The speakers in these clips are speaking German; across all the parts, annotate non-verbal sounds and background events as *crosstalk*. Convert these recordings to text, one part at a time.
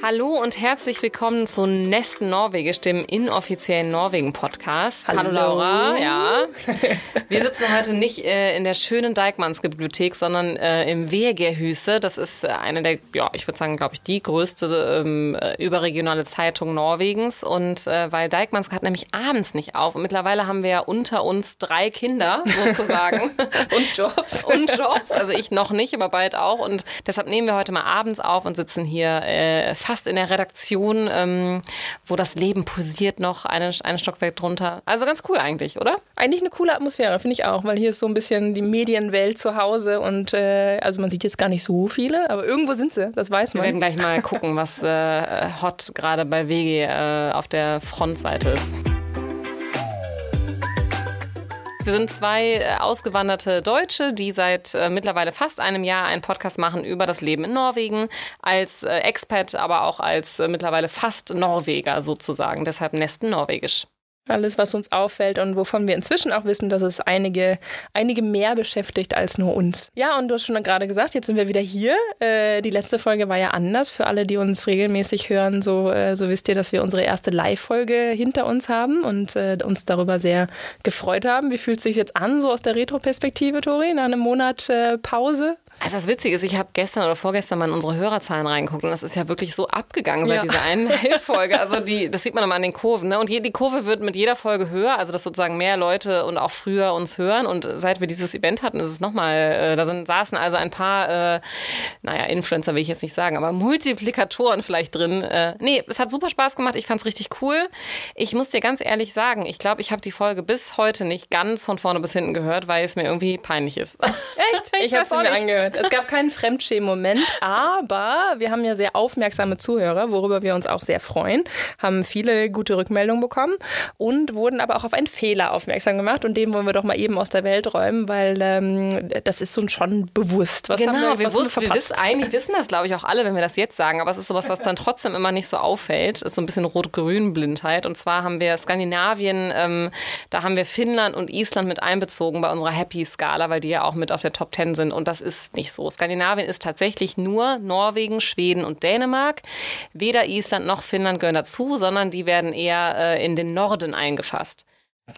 Hallo und herzlich willkommen zu Nesten Norwegisch, dem inoffiziellen Norwegen-Podcast. Hallo. Hallo. Laura, ja. Wir sitzen heute nicht äh, in der schönen Dijkmannsbibliothek, sondern äh, im Wegerhüse. Das ist äh, eine der, ja, ich würde sagen, glaube ich, die größte ähm, äh, überregionale Zeitung Norwegens. Und äh, weil Dijkmanns hat nämlich abends nicht auf. Und mittlerweile haben wir ja unter uns drei Kinder sozusagen. *laughs* Und Jobs. *laughs* und Jobs. Also ich noch nicht, aber bald auch. Und deshalb nehmen wir heute mal abends auf und sitzen hier äh, fast in der Redaktion, ähm, wo das Leben pulsiert noch, einen, einen Stockwerk drunter. Also ganz cool eigentlich, oder? Eigentlich eine coole Atmosphäre, finde ich auch, weil hier ist so ein bisschen die Medienwelt zu Hause und äh, also man sieht jetzt gar nicht so viele, aber irgendwo sind sie, das weiß Wir man. werden gleich mal gucken, was äh, hot gerade bei WG äh, auf der Frontseite ist. Wir sind zwei äh, ausgewanderte Deutsche, die seit äh, mittlerweile fast einem Jahr einen Podcast machen über das Leben in Norwegen, als äh, Expat, aber auch als äh, mittlerweile fast Norweger sozusagen. Deshalb Nesten Norwegisch. Alles, was uns auffällt und wovon wir inzwischen auch wissen, dass es einige, einige mehr beschäftigt als nur uns. Ja, und du hast schon gerade gesagt, jetzt sind wir wieder hier. Äh, die letzte Folge war ja anders. Für alle, die uns regelmäßig hören, so, äh, so wisst ihr, dass wir unsere erste Live-Folge hinter uns haben und äh, uns darüber sehr gefreut haben. Wie fühlt es sich jetzt an, so aus der Retro-Perspektive, Tori, nach einem Monat äh, Pause? Also das Witzige ist, ich habe gestern oder vorgestern mal in unsere Hörerzahlen reingeguckt und das ist ja wirklich so abgegangen seit Ja. dieser einen *laughs* Folge. Also die, das sieht man immer an den Kurven. Ne? Und die Kurve wird mit jeder Folge höher, also dass sozusagen mehr Leute und auch früher uns hören. Und seit wir dieses Event hatten, ist es nochmal, äh, da sind, saßen also ein paar, äh, naja, Influencer will ich jetzt nicht sagen, aber Multiplikatoren vielleicht drin. Äh, nee, es hat super Spaß gemacht, ich fand es richtig cool. Ich muss dir ganz ehrlich sagen, ich glaube, ich habe die Folge bis heute nicht ganz von vorne bis hinten gehört, weil es mir irgendwie peinlich ist. Echt? *laughs* Ich, Ich habe auch mir nicht. Angehört. Es gab keinen Fremdschämen-Moment, aber wir haben ja sehr aufmerksame Zuhörer, worüber wir uns auch sehr freuen, haben viele gute Rückmeldungen bekommen und wurden aber auch auf einen Fehler aufmerksam gemacht und den wollen wir doch mal eben aus der Welt räumen, weil ähm, das ist uns schon bewusst. Was Genau, haben wir, wir, was haben wussten, wir verpasst? wissen, eigentlich wissen das, glaube ich, auch alle, wenn wir das jetzt sagen, aber es ist sowas, was dann trotzdem immer nicht so auffällt. Ist so ein bisschen Rot-Grün-Blindheit. Und zwar haben wir Skandinavien, ähm, da haben wir Finnland und Island mit einbezogen bei unserer Happy-Skala, weil die ja auch mit auf der Top 10 sind. Und das ist nicht so. Skandinavien ist tatsächlich nur Norwegen, Schweden und Dänemark. Weder Island noch Finnland gehören dazu, sondern die werden eher äh, in den Norden eingefasst.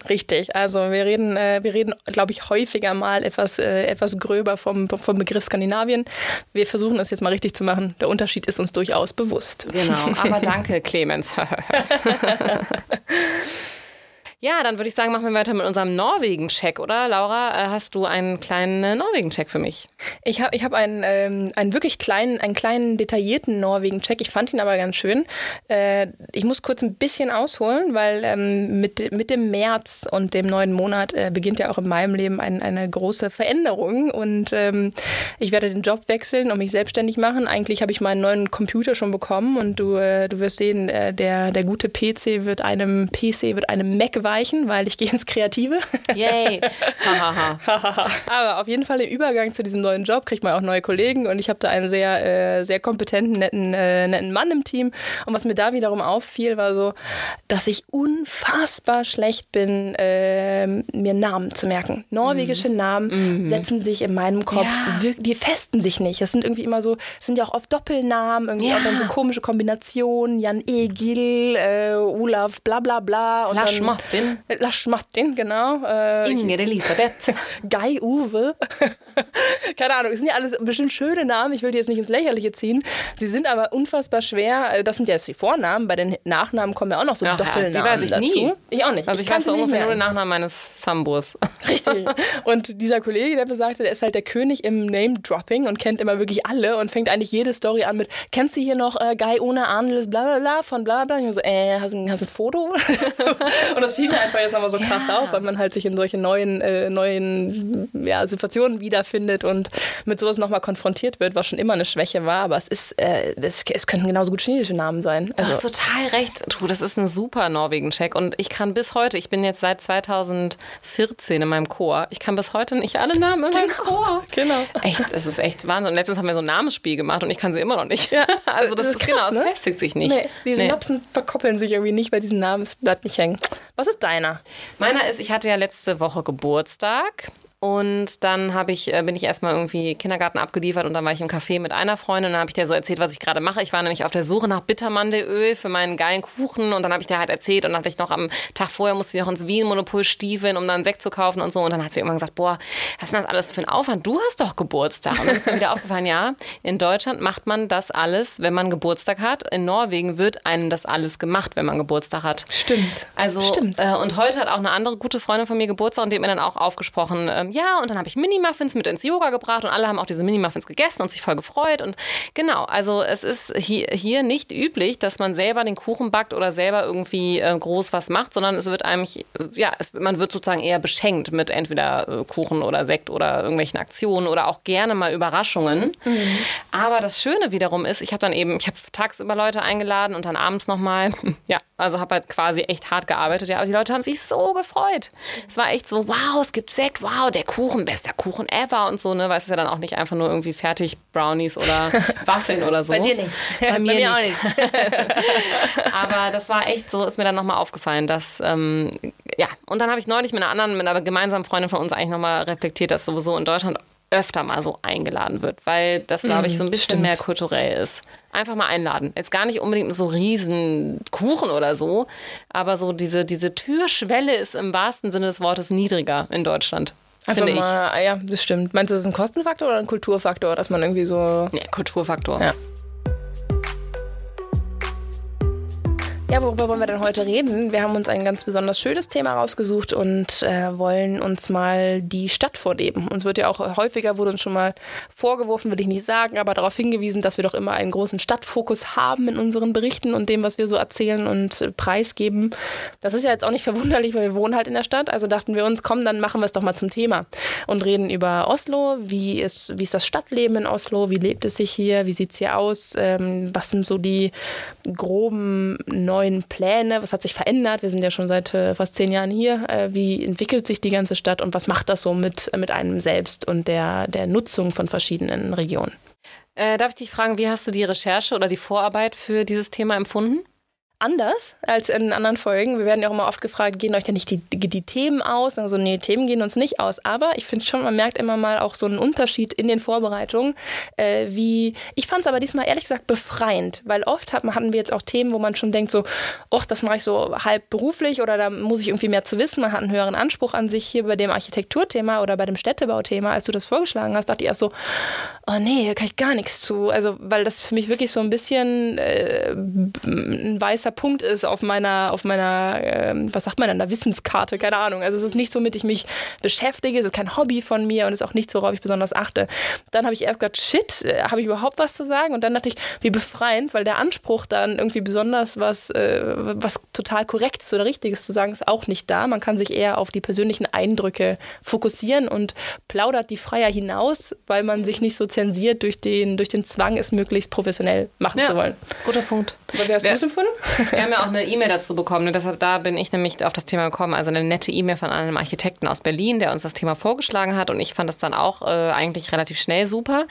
Richtig, also wir reden, äh, wir reden, glaube ich, häufiger mal etwas, äh, etwas gröber vom, vom Begriff Skandinavien. Wir versuchen das jetzt mal richtig zu machen. Der Unterschied ist uns durchaus bewusst. Genau, aber *laughs* danke, Clemens. *laughs* ja, dann würde ich sagen, machen wir weiter mit unserem Norwegen-Check, oder? Laura, äh, hast du einen kleinen äh, Norwegen-Check für mich? Ich habe ich hab einen, ähm, einen wirklich kleinen, einen kleinen detaillierten Norwegen-Check. Ich fand ihn aber ganz schön. Äh, ich muss kurz ein bisschen ausholen, weil ähm, mit, mit dem März und dem neuen Monat äh, beginnt ja auch in meinem Leben ein, eine große Veränderung. Und ähm, ich werde den Job wechseln und mich selbstständig machen. Eigentlich habe ich meinen neuen Computer schon bekommen und du, äh, du wirst sehen, äh, der, der gute PC wird einem PC wird einem Mac weichen, weil ich *laughs* gehe ins Kreative. Yay! *laughs* Aber auf jeden Fall im Übergang zu diesem neuen Job kriegt man auch neue Kollegen und ich habe da einen sehr, äh, sehr kompetenten, netten, äh, netten Mann im Team. Und was mir da wiederum auffiel, war so, dass ich unfassbar schlecht bin, äh, mir Namen zu merken. Norwegische Namen setzen sich in meinem Kopf, Ja. die festen sich nicht. Das sind irgendwie immer so, das sind ja auch oft Doppelnamen, irgendwie Ja. auch dann so komische Kombinationen, Jan Egil, äh, Olaf, bla bla bla. Und Lars dann- Martin. Lars Martin, genau. Äh, Inger Elisabeth. *laughs* Guy Uwe. *laughs* Keine Ahnung, es sind ja alles bestimmt schöne Namen. Ich will die jetzt nicht ins Lächerliche ziehen. Sie sind aber unfassbar schwer. Äh, Das sind ja jetzt die Vornamen. Bei den Nachnamen kommen ja auch noch so Ach Doppelnamen die weiß ich dazu. nie. Ich auch nicht. Also ich, kann weiß sie so nicht ungefähr nur den. Nachnamen meines Sambos. *laughs* Richtig. Und dieser Kollege, der besagte, der ist halt der König im Name-Dropping und kennt immer wirklich alle und fängt eigentlich jede Story an mit, kennst du hier noch äh, Guy ohne Arnles, bla bla bla, von bla bla. Ich so, äh, hast du ein, hast ein Foto? und das fiel mir einfach jetzt nochmal so krass Ja. auf, weil man halt sich in solche neuen, äh, neuen ja, Situationen wiederfindet und mit sowas nochmal konfrontiert wird, was schon immer eine Schwäche war, aber es ist, äh, es, es könnten genauso gut chinesische Namen sein. Du hast Also, total recht. Du, das ist ein super Norwegen-Check. Und ich kann bis heute, ich bin jetzt seit 2014 in meinem Chor, ich kann bis heute nicht alle Namen in meinem Chor. genau. Echt, es ist echt Wahnsinn. Und letztens haben wir so ein Namensspiel gemacht und ich kann sie immer noch nicht. Ja, *laughs* also das, das ist genau, krass, es ne? festigt sich nicht. Nee, die Nee. Synapsen verkoppeln sich irgendwie nicht bei diesen Namen, es bleibt nicht hängen. Was ist deiner? Meiner ist, ich hatte ja letzte Woche Geburtstag Und dann habe ich, äh, bin ich erstmal irgendwie Kindergarten abgeliefert und dann war ich im Café mit einer Freundin und dann habe ich der so erzählt, was ich gerade mache. Ich war nämlich auf der Suche nach Bittermandelöl für meinen geilen Kuchen und dann habe ich der halt erzählt und dann hatte ich noch am Tag vorher musste ich noch ins Wien-Monopol stiefeln, um dann Sekt zu kaufen und so. Und dann hat sie irgendwann gesagt, boah, was ist das alles für ein Aufwand? Du hast doch Geburtstag. Und dann ist mir wieder *laughs* aufgefallen, ja, in Deutschland macht man das alles, wenn man Geburtstag hat. In Norwegen wird einem das alles gemacht, wenn man Geburtstag hat. Stimmt. Also, Stimmt. Äh, und heute hat auch eine andere gute Freundin von mir Geburtstag und die hat mir dann auch aufgesprochen, ähm, ja, und dann habe ich Mini-Muffins mit ins Yoga gebracht und alle haben auch diese Mini-Muffins gegessen und sich voll gefreut. Und genau, also es ist hier, hier nicht üblich, dass man selber den Kuchen backt oder selber irgendwie äh, groß was macht, sondern es wird einem, ja, es, man wird sozusagen eher beschenkt mit entweder äh, Kuchen oder Sekt oder irgendwelchen Aktionen oder auch gerne mal Überraschungen. Mhm. Aber das Schöne wiederum ist, ich habe dann eben, ich habe tagsüber Leute eingeladen und dann abends nochmal, *laughs* ja, also habe halt quasi echt hart gearbeitet, ja, aber die Leute haben sich so gefreut. Es war echt so, wow, es gibt Sekt, wow, der Kuchen, bester Kuchen ever und so, ne, weil es ist ja dann auch nicht einfach nur irgendwie fertig Brownies oder *laughs* Waffeln oder so. Bei dir nicht. *laughs* Bei mir, Bei mir nicht. auch nicht. *laughs* aber das war echt so, ist mir dann nochmal aufgefallen, dass, ähm, ja, und dann habe ich neulich mit einer anderen, mit einer gemeinsamen Freundin von uns eigentlich nochmal reflektiert, dass sowieso in Deutschland öfter mal so eingeladen wird, weil das, glaube ich, so ein bisschen stimmt. mehr kulturell ist. Einfach mal einladen. Jetzt gar nicht unbedingt mit so riesen Kuchen oder so, aber so diese, diese Türschwelle ist im wahrsten Sinne des Wortes niedriger in Deutschland. Einfach Finde ich. mal, ja, das stimmt. Meinst du, das ist ein Kostenfaktor oder ein Kulturfaktor, dass man irgendwie so. Ja, Kulturfaktor. Ja. Ja, worüber wollen wir denn heute reden? Wir haben uns ein ganz besonders schönes Thema rausgesucht und äh, wollen uns mal die Stadt vorleben. Uns wird ja auch häufiger, wurde uns schon mal vorgeworfen, will ich nicht sagen, aber darauf hingewiesen, dass wir doch immer einen großen Stadtfokus haben in unseren Berichten und dem, was wir so erzählen und äh, preisgeben. Das ist ja jetzt auch nicht verwunderlich, weil wir wohnen halt in der Stadt. Also dachten wir uns, komm, dann machen wir es doch mal zum Thema und reden über Oslo. Wie ist, wie ist das Stadtleben in Oslo? Wie lebt es sich hier? Wie sieht es hier aus? Ähm, was sind so die groben neuen Pläne? Was hat sich verändert? Wir sind ja schon seit äh, fast zehn Jahren hier. Äh, wie entwickelt sich die ganze Stadt und was macht das so mit, mit einem selbst und der, der Nutzung von verschiedenen Regionen? Äh, darf ich dich fragen, wie hast du die Recherche oder die Vorarbeit für dieses Thema empfunden? Anders als in anderen Folgen. Wir werden ja auch immer oft gefragt, gehen euch denn nicht die, die, Themen aus? Also nee, Themen gehen uns nicht aus. Aber ich finde schon, man merkt immer mal auch so einen Unterschied in den Vorbereitungen. Äh, wie ich fand es aber diesmal ehrlich gesagt befreiend, weil oft hat, hatten wir jetzt auch Themen, wo man schon denkt so, ach, das mache ich so halb beruflich oder da muss ich irgendwie mehr zu wissen. Man hat einen höheren Anspruch an sich hier bei dem Architekturthema oder bei dem Städtebauthema. Als du das vorgeschlagen hast, dachte ich erst so, oh nee, da kann ich gar nichts zu. Also weil das für mich wirklich so ein bisschen äh, ein weißer Punkt ist auf meiner, auf meiner, äh, was sagt man denn da, Wissenskarte, keine Ahnung. Also es ist nichts, womit ich mich beschäftige, es ist kein Hobby von mir und es ist auch nichts, worauf ich besonders achte. Dann habe ich erst gedacht, shit, äh, habe ich überhaupt was zu sagen? Und dann dachte ich, wie befreiend, weil der Anspruch dann irgendwie besonders was, äh, was total korrektes oder richtiges zu sagen, ist auch nicht da. Man kann sich eher auf die persönlichen Eindrücke fokussieren und plaudert die freier hinaus, weil man sich nicht so zensiert durch den, durch den Zwang, es möglichst professionell machen Ja, zu wollen. guter Punkt. Aber wie hast du es empfunden? Wir haben ja auch eine E-Mail dazu bekommen. Ne? Deshalb da bin ich nämlich auf das Thema gekommen. Also eine nette E-Mail von einem Architekten aus Berlin, der uns das Thema vorgeschlagen hat. Und ich fand das dann auch äh, eigentlich relativ schnell super.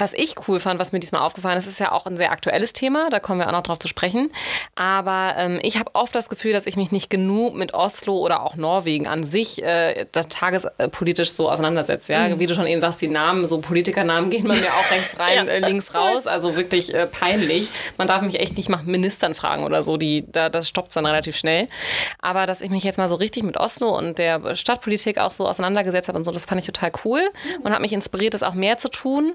Was ich cool fand, was mir diesmal aufgefallen ist, ist ja auch ein sehr aktuelles Thema. Da kommen wir auch noch drauf zu sprechen. Aber ähm, ich habe oft das Gefühl, dass ich mich nicht genug mit Oslo oder auch Norwegen an sich äh, tagespolitisch so auseinandersetze. Ja? Wie du schon eben sagst, die Namen, so Politikernamen gehen bei mir auch rechts rein, *laughs* Ja. äh, links raus. Also wirklich äh, peinlich. Man darf mich echt nicht nach Ministern fragen oder so. Die, da, das stoppt dann relativ schnell. Aber dass ich mich jetzt mal so richtig mit Oslo und der Stadtpolitik auch so auseinandergesetzt habe und so, das fand ich total cool und hat mich inspiriert, das auch mehr zu tun.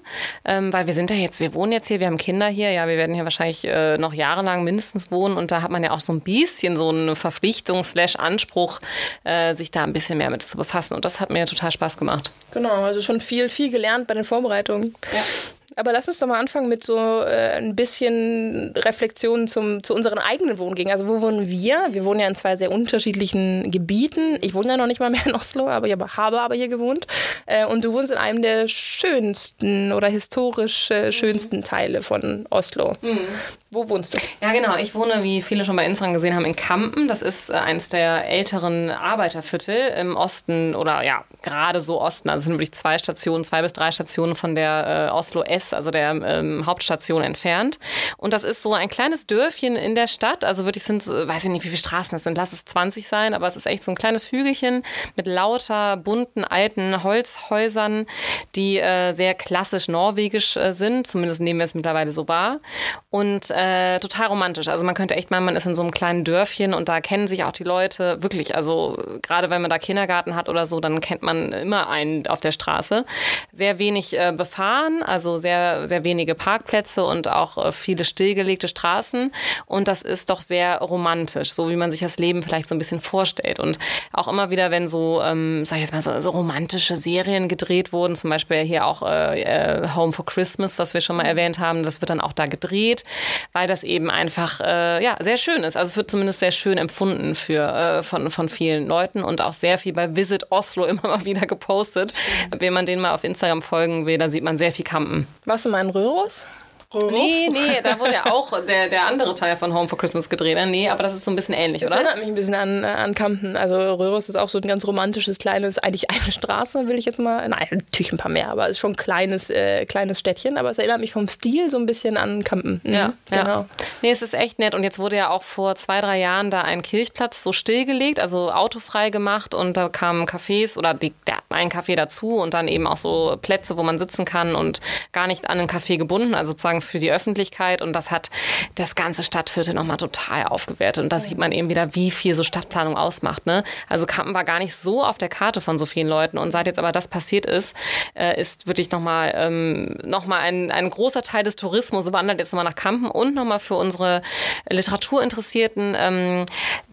Ähm, weil wir sind ja jetzt, wir wohnen jetzt hier, wir haben Kinder hier, ja, wir werden hier wahrscheinlich äh, noch jahrelang mindestens wohnen und da hat man ja auch so ein bisschen so eine Verpflichtung slash Anspruch, äh, sich da ein bisschen mehr mit zu befassen. Und das hat mir total Spaß gemacht. Genau, also schon viel, viel gelernt bei den Vorbereitungen. Ja. Aber lass uns doch mal anfangen mit so äh, ein bisschen Reflexionen zum, zu unseren eigenen Wohngängen. Also wo wohnen wir? Wir wohnen ja in zwei sehr unterschiedlichen Gebieten. Ich wohne ja noch nicht mal mehr in Oslo, aber ich habe- habe aber hier gewohnt. Äh, und du wohnst in einem der schönsten oder historisch äh, schönsten Teile von Oslo. Wo wohnst du? Ja, genau. Ich wohne, wie viele schon bei Instagram gesehen haben, in Kampen. Das ist äh, eines der älteren Arbeiterviertel im Osten oder ja, gerade so Osten. Also es sind wirklich zwei Stationen, zwei bis drei Stationen von der äh, Oslo S, also der ähm, Hauptstation entfernt. Und das ist so ein kleines Dörfchen in der Stadt. Also wirklich sind, weiß ich nicht, wie viele Straßen es sind, lass es 20 sein, aber es ist echt so ein kleines Hügelchen mit lauter, bunten, alten Holzhäusern, die äh, sehr klassisch norwegisch äh, sind. Zumindest nehmen wir es mittlerweile so wahr. Und äh, total romantisch. Also man könnte echt meinen, man ist in so einem kleinen Dörfchen und da kennen sich auch die Leute wirklich. Also gerade wenn man da Kindergarten hat oder so, dann kennt man immer einen auf der Straße. Sehr wenig äh, befahren, also sehr, sehr wenige Parkplätze und auch äh, viele stillgelegte Straßen. Und das ist doch sehr romantisch, so wie man sich das Leben vielleicht so ein bisschen vorstellt. Und auch immer wieder, wenn so, ähm, sag ich jetzt mal, so, so romantische Serien gedreht wurden, zum Beispiel hier auch äh, äh Home for Christmas, was wir schon mal erwähnt haben, das wird dann auch da gedreht, weil das eben einfach äh, ja, sehr schön ist. Also es wird zumindest sehr schön empfunden für, äh, von, von vielen Leuten und auch sehr viel bei Visit Oslo *laughs* immer mal wieder gepostet. Wenn man den mal auf Instagram folgen will, dann sieht man sehr viel Campen. Warst du mal in Röhros? Nee, nee, da wurde ja auch der, der andere Teil von Home for Christmas gedreht. Ne? Nee, aber das ist so ein bisschen ähnlich, das oder? Das erinnert mich ein bisschen an, äh, an Kampen. Also Röhros ist auch so ein ganz romantisches, kleines, eigentlich *laughs* eine Straße, will ich jetzt mal. Nein, natürlich ein paar mehr, aber es ist schon ein kleines, äh, kleines Städtchen. Aber es erinnert mich vom Stil so ein bisschen an Kampen. Mhm, ja, genau. Ja. Nee, es ist echt nett. Und jetzt wurde ja auch vor zwei, drei Jahren da ein Kirchplatz so stillgelegt, also autofrei gemacht. Und da kamen Cafés oder die, ja, ein Café dazu und dann eben auch so Plätze, wo man sitzen kann und gar nicht an ein Café gebunden, also sozusagen für die Öffentlichkeit und das hat das ganze Stadtviertel nochmal total aufgewertet. Und da sieht man eben wieder, wie viel so Stadtplanung ausmacht. Ne? Also Kampen war gar nicht so auf der Karte von so vielen Leuten. Und seit jetzt aber das passiert ist, äh, ist wirklich nochmal ähm, noch ein, ein großer Teil des Tourismus wandert jetzt nochmal nach Kampen und nochmal für unsere Literaturinteressierten ähm,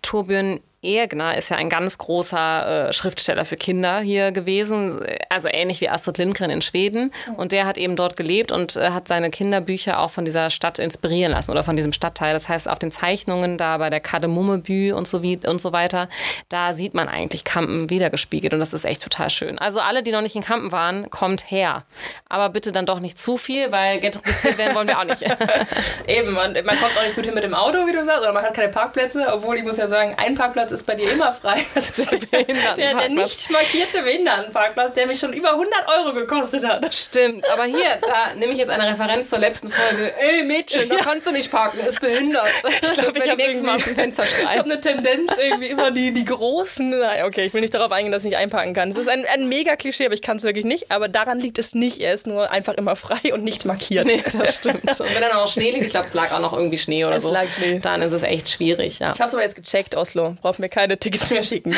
Torbjörn Egner ist ja ein ganz großer äh, Schriftsteller für Kinder hier gewesen, also ähnlich wie Astrid Lindgren in Schweden. Und der hat eben dort gelebt und äh, hat seine Kinderbücher auch von dieser Stadt inspirieren lassen oder von diesem Stadtteil. Das heißt, auf den Zeichnungen da bei der Kardemummebü und so, wie, und so weiter, da sieht man eigentlich Kampen wiedergespiegelt und das ist echt total schön. Also alle, die noch nicht in Kampen waren, kommt her. Aber bitte dann doch nicht zu viel, weil gentrifiziert werden wollen wir auch nicht. *laughs* Eben, man, man kommt auch nicht gut hin mit dem Auto, wie du sagst, oder man hat keine Parkplätze, obwohl ich muss ja sagen, ein Parkplatz ist bei dir immer frei. *laughs* Das ist der, der, der nicht markierte Behindertenparkplatz, der mich schon über 100 Euro gekostet hat. Stimmt, aber hier, da nehme ich jetzt eine Referenz zur letzten Folge. Ey Mädchen, da ja. kannst du nicht parken, ist behindert. Ich glaube, ich habe hab eine Tendenz, irgendwie immer die, die großen. Nein, okay, ich will nicht darauf eingehen, dass ich nicht einparken kann. Das ist ein, ein mega Klischee, aber ich kann es wirklich nicht. Aber daran liegt es nicht. Er ist nur einfach immer frei und nicht markiert. Nee, das stimmt. Und wenn dann auch Schnee liegt, ich glaube, es lag auch noch irgendwie Schnee oder es so. Lag Schnee. Dann ist es echt schwierig, ja. Ich habe es aber jetzt gecheckt, Oslo. Braucht mir keine Tickets mehr schicken. *laughs*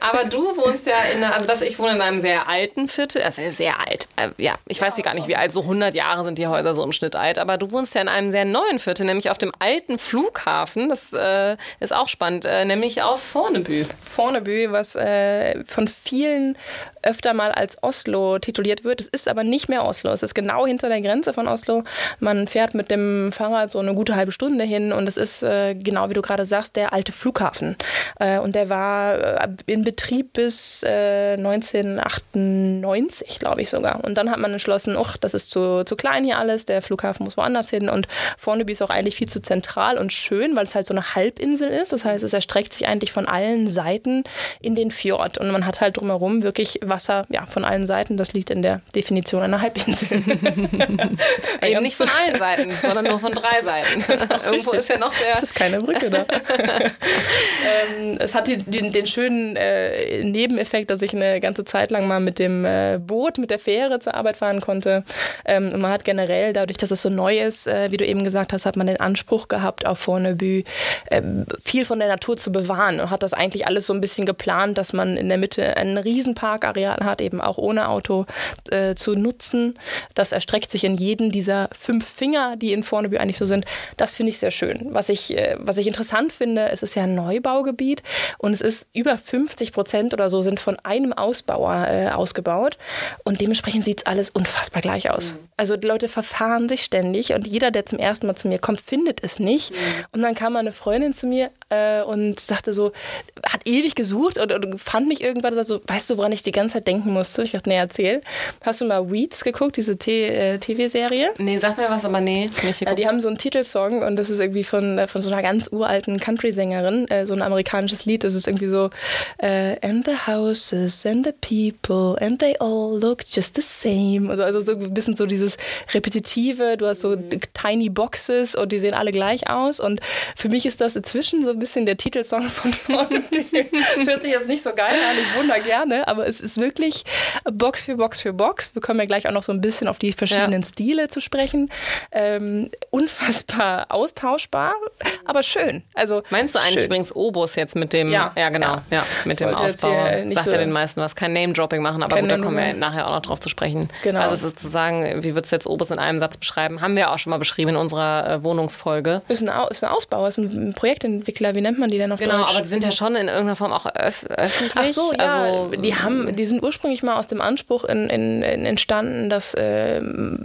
aber du wohnst ja in einer, also das, ich wohne in einem sehr alten Viertel, also sehr alt. Äh, ja, ich weiß ja, gar nicht, wie alt, so 100 Jahre sind die Häuser so im Schnitt alt, aber du wohnst ja in einem sehr neuen Viertel, nämlich auf dem alten Flughafen. Das äh, ist auch spannend, äh, nämlich auf Vornebü. Vornebü, was äh, von vielen öfter mal als Oslo tituliert wird. Es ist aber nicht mehr Oslo. Es ist genau hinter der Grenze von Oslo. Man fährt mit dem Fahrrad so eine gute halbe Stunde hin und es ist äh, genau wie du gerade sagst, der alte Flughafen. Äh, und der war äh, in Betrieb bis 1998, äh, glaube ich sogar. Und dann hat man entschlossen, ach, das ist zu, zu klein hier alles, der Flughafen muss woanders hin. Und Forneby ist auch eigentlich viel zu zentral und schön, weil es halt so eine Halbinsel ist. Das heißt, es erstreckt sich eigentlich von allen Seiten in den Fjord. Und man hat halt drumherum wirklich Wasser ja, von allen Seiten. Das liegt in der Definition einer Halbinsel. *laughs* Eben nicht von allen Seiten, sondern nur von drei Seiten. *laughs* *laughs* Irgendwo ist ja noch der. Das ist keine Brücke da. ähm, es hat die, die, den schönen äh, Nebeneffekt, dass ich eine ganze Zeit lang mal mit dem äh, Boot, mit der Fähre zur Arbeit fahren konnte. Ähm, und man hat generell, dadurch, dass es so neu ist, äh, wie du eben gesagt hast, hat man den Anspruch gehabt, auf Fornebü äh, viel von der Natur zu bewahren und hat das eigentlich alles so ein bisschen geplant, dass man in der Mitte ein Riesenparkareal hat, eben auch ohne Auto äh, zu nutzen. Das erstreckt sich in jeden dieser fünf Finger, die in Fornebü eigentlich so sind. Das finde ich sehr schön. Was ich, äh, was ich interessant finde, es ist ja ein Neubaugebiet und es ist über 50 Prozent oder so sind von einem Ausbauer äh, ausgebaut und dementsprechend sieht es alles unfassbar gleich aus. Mhm. Also die Leute verfahren sich ständig und jeder, der zum ersten Mal zu mir kommt, findet es nicht. Mhm. Und dann kam eine Freundin zu mir äh, und sagte so, hat ewig gesucht und, und fand mich irgendwann, so, weißt du, woran ich die ganze ganze Zeit denken musste. Ich dachte, nee, erzähl. Hast du mal Weeds geguckt, diese äh, TV-Serie? Nee, sag mir was, aber nee, nicht ja, Die haben so einen Titelsong und das ist irgendwie von, äh, von so einer ganz uralten Country-Sängerin, äh, so ein amerikanisches Lied. Das ist irgendwie so äh, And the houses and the people and they all look just the same. Also, also so ein bisschen so dieses Repetitive. Du hast so tiny Boxes und die sehen alle gleich aus. Und für mich ist das inzwischen so ein bisschen der Titelsong von vorne. *laughs* das hört sich jetzt nicht so geil an, ich wundere gerne, aber es ist wirklich Box für Box für Box. Wir kommen ja gleich auch noch so ein bisschen auf die verschiedenen ja. Stile zu sprechen. Ähm, unfassbar austauschbar, aber schön. Also Meinst du eigentlich schön. übrigens Obus jetzt mit dem, ja, ja genau, ja, ja mit dem Ausbau? Sagt so ja den meisten was, kein Name-Dropping machen, aber gut, da kommen wir nachher auch noch drauf zu sprechen. Genau. Also es ist zu sagen, wie würdest du jetzt Obus in einem Satz beschreiben? Haben wir auch schon mal beschrieben in unserer äh, Wohnungsfolge. Ist ein, ist ein Ausbau, ist ein Projektentwickler, wie nennt man die denn auf genau, Deutsch? Genau, aber die sind ja schon in irgendeiner Form auch öf öffentlich. Ach so, ja. Also, die, haben, die sind ursprünglich mal aus dem Anspruch in, in, in entstanden, dass äh,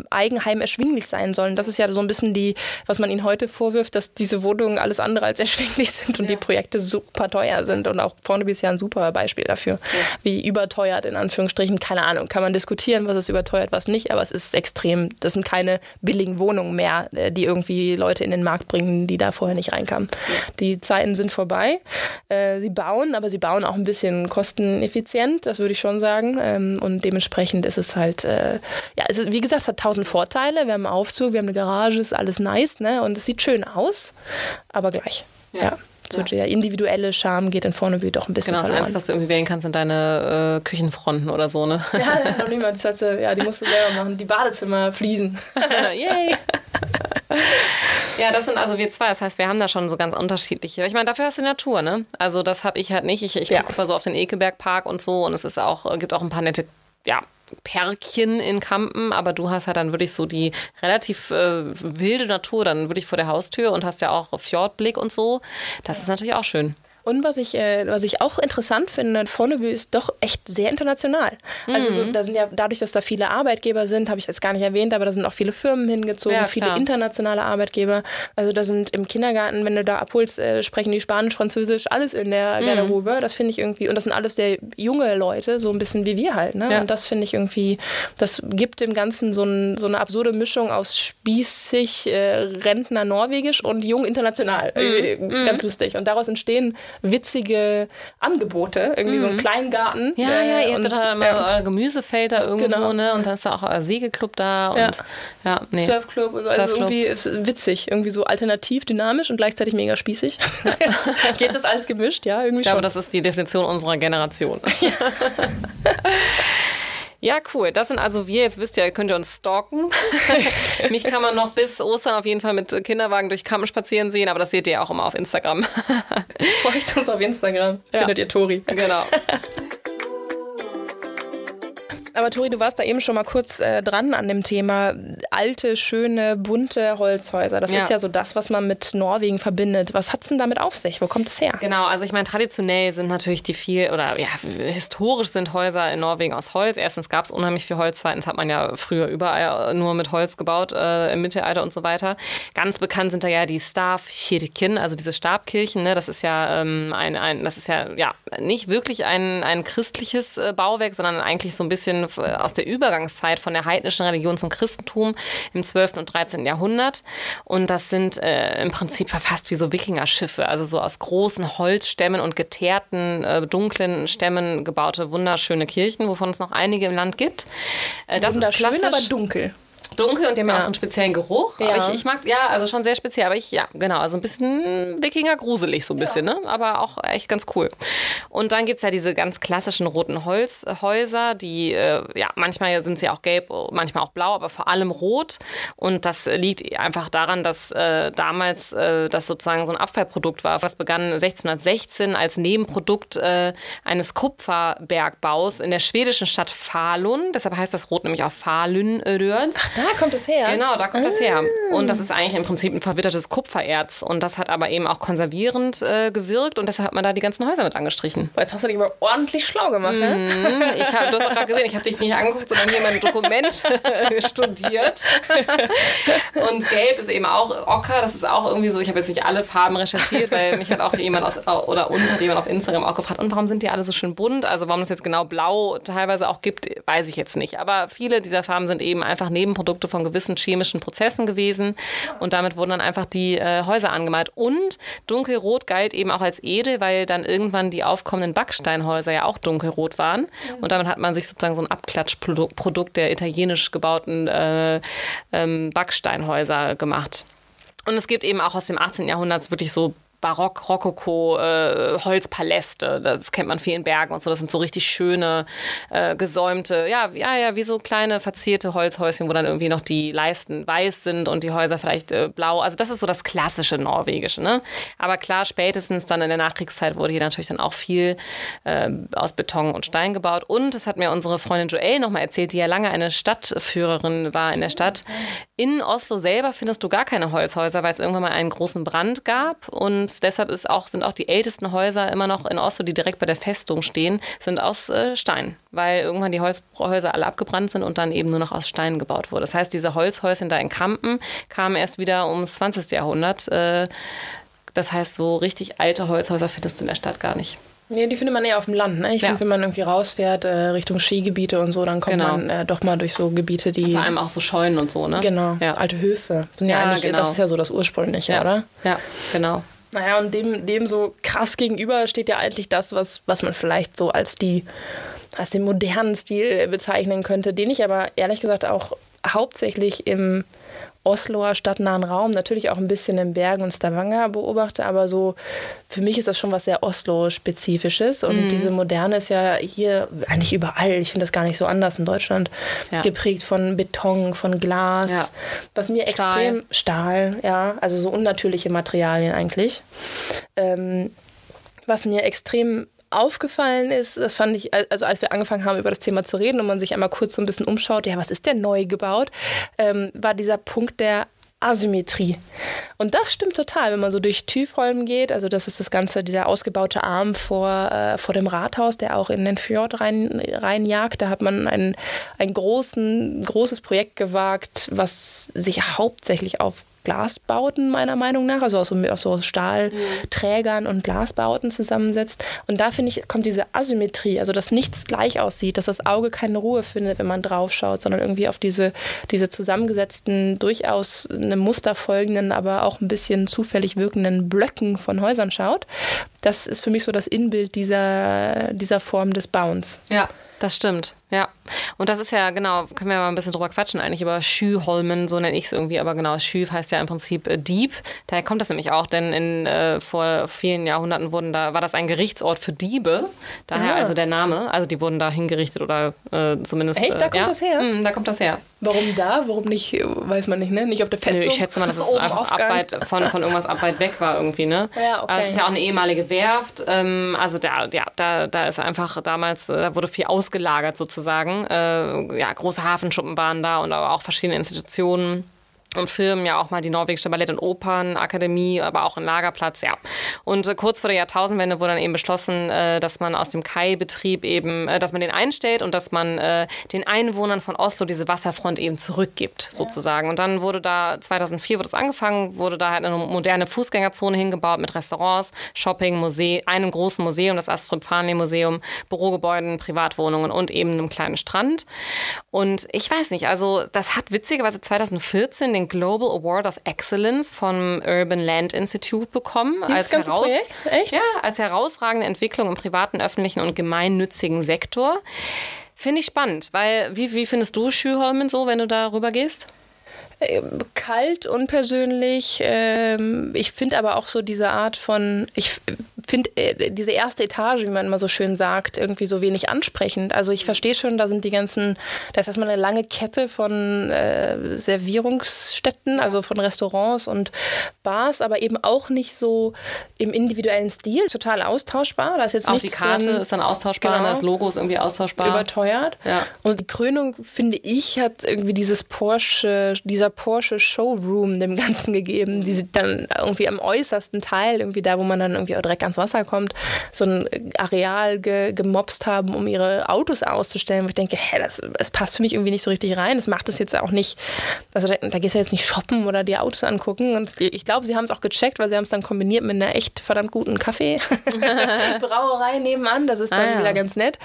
Eigenheim erschwinglich sein sollen. Das ist ja so ein bisschen die, was man ihnen heute vorwirft, dass diese Wohnungen alles andere als erschwinglich sind und ja. die Projekte super teuer sind. Und auch Vorneby ist ja ein super Beispiel dafür, ja. wie überteuert in Anführungsstrichen. Keine Ahnung, kann man diskutieren, was ist überteuert, was nicht, aber es ist extrem. Das sind keine billigen Wohnungen mehr, äh, die irgendwie Leute in den Markt bringen, die da vorher nicht reinkamen. Ja. Die Zeiten sind vorbei. Äh, sie bauen, aber sie bauen auch ein bisschen kosteneffizient, das würde ich schon sagen. Ähm, und dementsprechend ist es halt, äh, ja, also wie gesagt, es hat tausend Vorteile. Wir haben einen Aufzug, wir haben eine Garage, ist alles nice, ne? Und es sieht schön aus, aber gleich. ja. ja. So der individuelle Charme geht in Vorneby doch ein bisschen Genau, das verloren. Einzige, was du irgendwie wählen kannst, sind deine äh, Küchenfronten oder so, ne? *laughs* Ja, noch niemand. Das hat ja, die musst du selber machen. Die Badezimmer fließen. *laughs* Yay! Ja, das sind also wir zwei. Das heißt, wir haben da schon so ganz unterschiedliche. Ich meine, dafür hast du die Natur, ne? Also das habe ich halt nicht. Ich, ich ja. gucke zwar so auf den Ekebergpark und so und es ist auch, gibt auch ein paar nette, ja, Perkchen in Kampen, aber du hast halt dann wirklich so die relativ äh, wilde Natur dann wirklich vor der Haustür und hast ja auch Fjordblick und so. Das ist natürlich auch schön. Und was ich, äh, was ich auch interessant finde, Vorneby ist doch echt sehr international. Mhm. Also so, mhm. da sind ja dadurch, dass da viele Arbeitgeber sind, habe ich jetzt gar nicht erwähnt, aber da sind auch viele Firmen hingezogen, ja, viele internationale Arbeitgeber. Also da sind im Kindergarten, wenn du da abholst, äh, sprechen die Spanisch, Französisch, alles in der mhm. Garderobe. Das finde ich irgendwie, und das sind alles sehr junge Leute, so ein bisschen wie wir halt. Ne? Ja. Und das finde ich irgendwie, das gibt dem Ganzen so, ein, so eine absurde Mischung aus spießig, äh, Rentner norwegisch und jung international. Mhm. Ganz lustig. Und daraus entstehen witzige Angebote. Irgendwie mhm. so ein mhm. Kleingarten. Ja, äh, ja, ihr habt da mal ja. euer Gemüsefeld da irgendwo, genau. ne? Und dann ist da auch euer Segelclub da und ja, ja nee. Surfclub. Also, also irgendwie ist witzig, irgendwie so alternativ, dynamisch und gleichzeitig mega spießig. *laughs* Geht das alles gemischt, ja? Irgendwie ich glaube, schon. das ist die Definition unserer Generation. *laughs* *laughs* Ja. Ja, cool. Das sind also wir. Jetzt wisst ihr, könnt ihr uns stalken. *laughs* Mich kann man noch bis Ostern auf jeden Fall mit Kinderwagen durch Kampen spazieren sehen, aber das seht ihr auch immer auf Instagram. Folgt uns auf Instagram. Ja. Findet ihr Tori. Genau. *laughs* Aber Tori, du warst da eben schon mal kurz äh, dran an dem Thema alte, schöne, bunte Holzhäuser. Das ja. ist ja so das, was man mit Norwegen verbindet. Was hat es denn damit auf sich? Wo kommt es her? Genau, also ich meine, traditionell sind natürlich die viel, oder ja, historisch sind Häuser in Norwegen aus Holz. Erstens gab es unheimlich viel Holz, zweitens hat man ja früher überall nur mit Holz gebaut, äh, im Mittelalter und so weiter. Ganz bekannt sind da ja die Stavkirchen, also diese Stabkirchen. Ne? Das ist ja ähm, ein, ein, das ist ja, ja nicht wirklich ein, ein christliches äh, Bauwerk, sondern eigentlich so ein bisschen aus der Übergangszeit von der heidnischen Religion zum Christentum im 12. und 13. Jahrhundert. Und das sind äh, im Prinzip fast wie so Wikingerschiffe, also so aus großen Holzstämmen und geteerten, äh, dunklen Stämmen gebaute wunderschöne Kirchen, wovon es noch einige im Land gibt. Äh, das ist klassisch, aber dunkel dunkel und die haben ja. auch so einen speziellen Geruch. Ja. Aber ich, ich, mag, ja, also schon sehr speziell. Aber ich, ja, genau, also ein bisschen Wikinger gruselig so ein bisschen, ja. ne? Aber auch echt ganz cool. Und dann gibt es ja diese ganz klassischen roten Holzhäuser, die, äh, ja, manchmal sind sie auch gelb, manchmal auch blau, aber vor allem rot. Und das liegt einfach daran, dass äh, damals äh, das sozusagen so ein Abfallprodukt war. Das begann 1616 als Nebenprodukt äh, eines Kupferbergbaus in der schwedischen Stadt Falun. Deshalb heißt das Rot nämlich auch Falunröd. Ach, Da kommt es her. Genau, da kommt es her. Und das ist eigentlich im Prinzip ein verwittertes Kupfererz. Und das hat aber eben auch konservierend äh, gewirkt und deshalb hat man da die ganzen Häuser mit angestrichen. Jetzt hast du dich aber ordentlich schlau gemacht, ne? Mhm. Ich hab, du hast auch gerade gesehen, ich habe dich nicht angeguckt, sondern hier mein Dokument studiert. Und gelb ist eben auch Ocker. Das ist auch irgendwie so, ich habe jetzt nicht alle Farben recherchiert, weil mich hat auch jemand aus, oder uns hat jemand auf Instagram auch gefragt, und warum sind die alle so schön bunt? Also warum es jetzt genau blau teilweise auch gibt, weiß ich jetzt nicht. Aber viele dieser Farben sind eben einfach Nebenprodukte von gewissen chemischen Prozessen gewesen. Und damit wurden dann einfach die äh, Häuser angemalt. Und dunkelrot galt eben auch als edel, weil dann irgendwann die aufkommenden Backsteinhäuser ja auch dunkelrot waren. Und damit hat man sich sozusagen so ein Abklatschprodukt Produkt der italienisch gebauten äh, ähm, Backsteinhäuser gemacht. Und es gibt eben auch aus dem 18. Jahrhundert wirklich so Barock, Rokoko, äh, Holzpaläste. Das kennt man viel in Bergen und so. Das sind so richtig schöne, äh, gesäumte, ja, ja, ja, wie so kleine verzierte Holzhäuschen, wo dann irgendwie noch die Leisten weiß sind und die Häuser vielleicht äh, blau. Also das ist so das klassische Norwegische. Ne? Aber klar, spätestens dann in der Nachkriegszeit wurde hier natürlich dann auch viel äh, aus Beton und Stein gebaut. Und das hat mir unsere Freundin Joelle nochmal erzählt, die ja lange eine Stadtführerin war in der Stadt. In Oslo selber findest du gar keine Holzhäuser, weil es irgendwann mal einen großen Brand gab und und deshalb ist auch, sind auch die ältesten Häuser immer noch in Oslo, die direkt bei der Festung stehen, sind aus äh, Stein, weil irgendwann die Holzhäuser alle abgebrannt sind und dann eben nur noch aus Stein gebaut wurde. Das heißt, diese Holzhäuschen da in Kampen kamen erst wieder ums 20. Jahrhundert. Äh, das heißt, so richtig alte Holzhäuser findest du in der Stadt gar nicht. Nee, die findet man eher auf dem Land. Ne? Ich Ja. finde, wenn man irgendwie rausfährt äh, Richtung Skigebiete und so, dann kommt Genau. man äh, doch mal durch so Gebiete, die. Vor allem auch so Scheunen und so, ne? Genau, Ja, alte Höfe. Sind ja, Ja, eigentlich, genau. Das ist ja so das Ursprüngliche, ja. oder? Ja, genau. Naja, und dem, dem so krass gegenüber steht ja eigentlich das, was, was man vielleicht so als die als den modernen Stil bezeichnen könnte, den ich aber ehrlich gesagt auch hauptsächlich im Osloer stadtnahen Raum, natürlich auch ein bisschen in Bergen und Stavanger beobachte, aber so für mich ist das schon was sehr Oslo-spezifisches und Mhm. diese Moderne ist ja hier eigentlich überall. Ich finde das gar nicht so anders in Deutschland. Ja. Geprägt von Beton, von Glas, Ja. was mir Stahl. extrem Stahl, ja, also so unnatürliche Materialien eigentlich. Ähm, was mir extrem aufgefallen ist, das fand ich, also als wir angefangen haben, über das Thema zu reden und man sich einmal kurz so ein bisschen umschaut, ja, was ist denn neu gebaut, ähm, war dieser Punkt der Asymmetrie. Und das stimmt total, wenn man so durch Tüfholm geht. Also das ist das Ganze, dieser ausgebaute Arm vor, äh, vor dem Rathaus, der auch in den Fjord rein, reinjagt. Da hat man ein, ein großen, großes Projekt gewagt, was sich hauptsächlich auf Glasbauten meiner Meinung nach, also aus aus so Stahlträgern und Glasbauten zusammensetzt. Und da finde ich, kommt diese Asymmetrie, also dass nichts gleich aussieht, dass das Auge keine Ruhe findet, wenn man drauf schaut, sondern irgendwie auf diese, diese zusammengesetzten, durchaus einem Muster folgenden, aber auch ein bisschen zufällig wirkenden Blöcken von Häusern schaut. Das ist für mich so das Inbild dieser, dieser Form des Bauens. Ja, das stimmt. Ja. Und das ist ja, genau, können wir mal ein bisschen drüber quatschen, eigentlich über Schüholmen, so nenne ich es irgendwie, aber genau, Schü heißt ja im Prinzip äh, Dieb. Daher kommt das nämlich auch, denn in, äh, vor vielen Jahrhunderten wurden da, war das ein Gerichtsort für Diebe. Daher Ah. also der Name. Also die wurden da hingerichtet oder äh, zumindest. Echt? Da äh, kommt ja. das her? Mm, da kommt das her. Warum da? Warum nicht, äh, weiß man nicht, ne? Nicht auf der Nö, Festung? ich schätze mal, dass *laughs* es einfach abweit von, von irgendwas abweit weg war irgendwie, ne? Ja, okay. Also es ist ja auch eine ehemalige Werft. Ähm, also da, ja, da, da ist einfach damals, da wurde viel ausgelagert sozusagen. Äh, ja, große Hafenschuppenbahnen da und aber auch verschiedene Institutionen. Und Firmen, ja auch mal die norwegische Ballett- und Opernakademie, aber auch ein Lagerplatz, ja. Und äh, kurz vor der Jahrtausendwende wurde dann eben beschlossen, äh, dass man aus dem Kai-Betrieb eben, äh, dass man den einstellt und dass man äh, den Einwohnern von Oslo diese Wasserfront eben zurückgibt, sozusagen. Und dann wurde da, 2004 wurde es angefangen, wurde da halt eine moderne Fußgängerzone hingebaut mit Restaurants, Shopping, Museum, einem großen Museum, das Astrup Fearnley Museum, Bürogebäuden, Privatwohnungen und eben einem kleinen Strand. Und ich weiß nicht, also das hat witzigerweise 2014 den Global Award of Excellence vom Urban Land Institute bekommen. Dieses ganze Projekt? Echt? Ja, als herausragende Entwicklung im privaten, öffentlichen und gemeinnützigen Sektor. Finde ich spannend, weil wie, wie findest du Schüholmen so, wenn du da rüber gehst? Ähm, kalt, unpersönlich. Ähm, ich finde aber auch so diese Art von, ich finde äh, diese erste Etage, wie man immer so schön sagt, irgendwie so wenig ansprechend. Also ich verstehe schon, da sind die ganzen, da ist erstmal eine lange Kette von äh, Servierungsstätten, also von Restaurants und Bars, aber eben auch nicht so im individuellen Stil, total austauschbar. Da ist jetzt auch die Karte drin. ist dann austauschbar, genau. das Logo ist irgendwie austauschbar. Überteuert. Ja. Und die Krönung, finde ich, hat irgendwie dieses Porsche, dieser Porsche Showroom dem Ganzen gegeben, die dann irgendwie am äußersten Teil, irgendwie da, wo man dann irgendwie auch direkt ans Wasser kommt, so ein Areal ge, gemobst haben, um ihre Autos auszustellen, wo ich denke, hä, das, das passt für mich irgendwie nicht so richtig rein. Das macht es jetzt auch nicht, also da, da gehst du jetzt nicht shoppen oder die Autos angucken. Und ich glaube, sie haben es auch gecheckt, weil sie haben es dann kombiniert mit einer echt verdammt guten Kaffeebrauerei *laughs* nebenan. Das ist dann ah, ja. wieder ganz nett.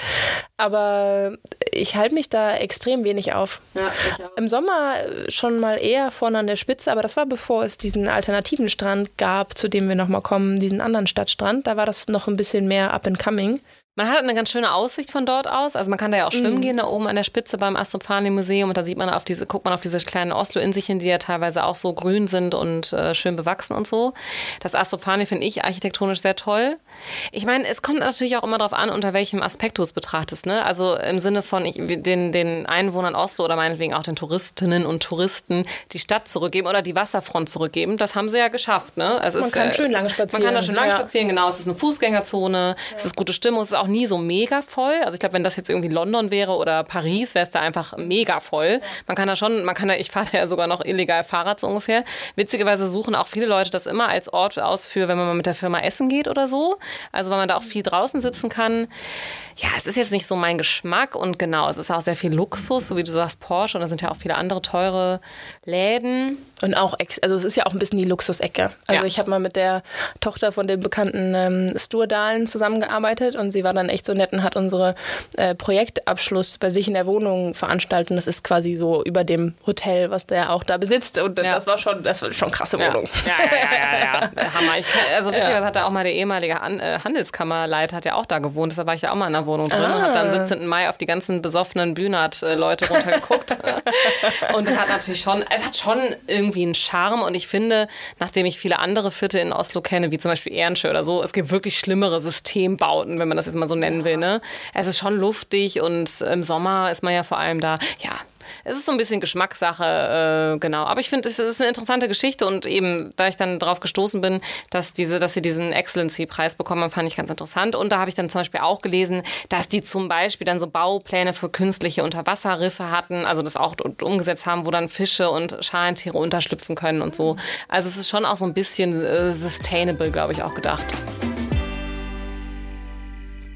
Aber ich halte mich da extrem wenig auf. Ja, Im Sommer schon mal eher vorne an der Spitze, aber das war bevor es diesen alternativen Strand gab, zu dem wir nochmal kommen, diesen anderen Stadtstrand. Da war das noch ein bisschen mehr up and coming. Man hat eine ganz schöne Aussicht von dort aus. Also man kann da ja auch schwimmen mhm. gehen, da oben an der Spitze beim Astrophani Museum. Und da sieht man auf diese, guckt man auf diese kleinen Oslo-Inselchen, die ja teilweise auch so grün sind und äh, schön bewachsen und so. Das Astrophani finde ich architektonisch sehr toll. Ich meine, es kommt natürlich auch immer darauf an, unter welchem Aspekt du es betrachtest. Ne? Also im Sinne von ich, den, den Einwohnern Oslo oder meinetwegen auch den Touristinnen und Touristen die Stadt zurückgeben oder die Wasserfront zurückgeben. Das haben sie ja geschafft. Ne? Es man ist, kann äh, schön lange spazieren. Man kann da schön lange ja. spazieren, genau. Es ist eine Fußgängerzone, ja. es ist gute Stimmung, es ist auch nie so mega voll. Also ich glaube, wenn das jetzt irgendwie London wäre oder Paris, wäre es da einfach mega voll. Man kann da schon, man kann da, ich fahre da ja sogar noch illegal Fahrrad so ungefähr. Witzigerweise suchen auch viele Leute das immer als Ort aus für, wenn man mal mit der Firma essen geht oder so. Also weil man da auch viel draußen sitzen kann ja, es ist jetzt nicht so mein Geschmack und genau, es ist auch sehr viel Luxus, so wie du sagst, Porsche und da sind ja auch viele andere teure Läden. Und auch, also es ist ja auch ein bisschen die Luxusecke. Also ja. ich habe mal mit der Tochter von dem bekannten ähm, Sturdalen zusammengearbeitet und sie war dann echt so nett und hat unsere äh, Projektabschluss bei sich in der Wohnung veranstaltet. Und das ist quasi so über dem Hotel, was der auch da besitzt. Und ja. das war schon, das war schon krasse Wohnung. Ja, ja, ja, ja, ja. *laughs* Hammer. Ich, also witzigerweise hat da auch mal der ehemalige An äh, Handelskammerleiter hat ja auch da gewohnt. Deshalb war ich da auch mal in der Wohnung drin ah. und habe dann 17. Mai auf die ganzen besoffenen Bühnert-Leute runtergeguckt. *laughs* und es hat natürlich schon, es hat schon irgendwie einen Charme und ich finde, nachdem ich viele andere Viertel in Oslo kenne, wie zum Beispiel Ehrenschö oder so, es gibt wirklich schlimmere Systembauten, wenn man das jetzt mal so nennen will. Ne? Es ist schon luftig und im Sommer ist man ja vor allem da, ja, es ist so ein bisschen Geschmackssache, äh, genau. Aber ich finde, es ist eine interessante Geschichte und eben, da ich dann darauf gestoßen bin, dass, diese, dass sie diesen Excellency-Preis bekommen haben, fand ich ganz interessant. Und da habe ich dann zum Beispiel auch gelesen, dass die zum Beispiel dann so Baupläne für künstliche Unterwasserriffe hatten, also das auch umgesetzt haben, wo dann Fische und Schalentiere unterschlüpfen können und so. Also es ist schon auch so ein bisschen äh, sustainable, glaube ich, auch gedacht.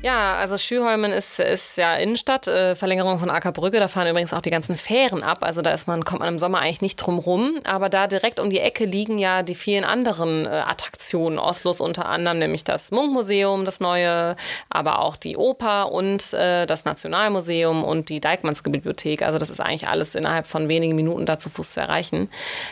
Ja, also Schüholmen ist, ist ja Innenstadt, äh, Verlängerung von Ackerbrücke. Da fahren übrigens auch die ganzen Fähren ab. Also da ist man, kommt man im Sommer eigentlich nicht drum rum. Aber da direkt um die Ecke liegen ja die vielen anderen äh, Attraktionen Oslos unter anderem, nämlich das Munkmuseum, das neue, aber auch die Oper und äh, das Nationalmuseum und die Dijkmanske. Also das ist eigentlich alles innerhalb von wenigen Minuten da zu Fuß zu erreichen.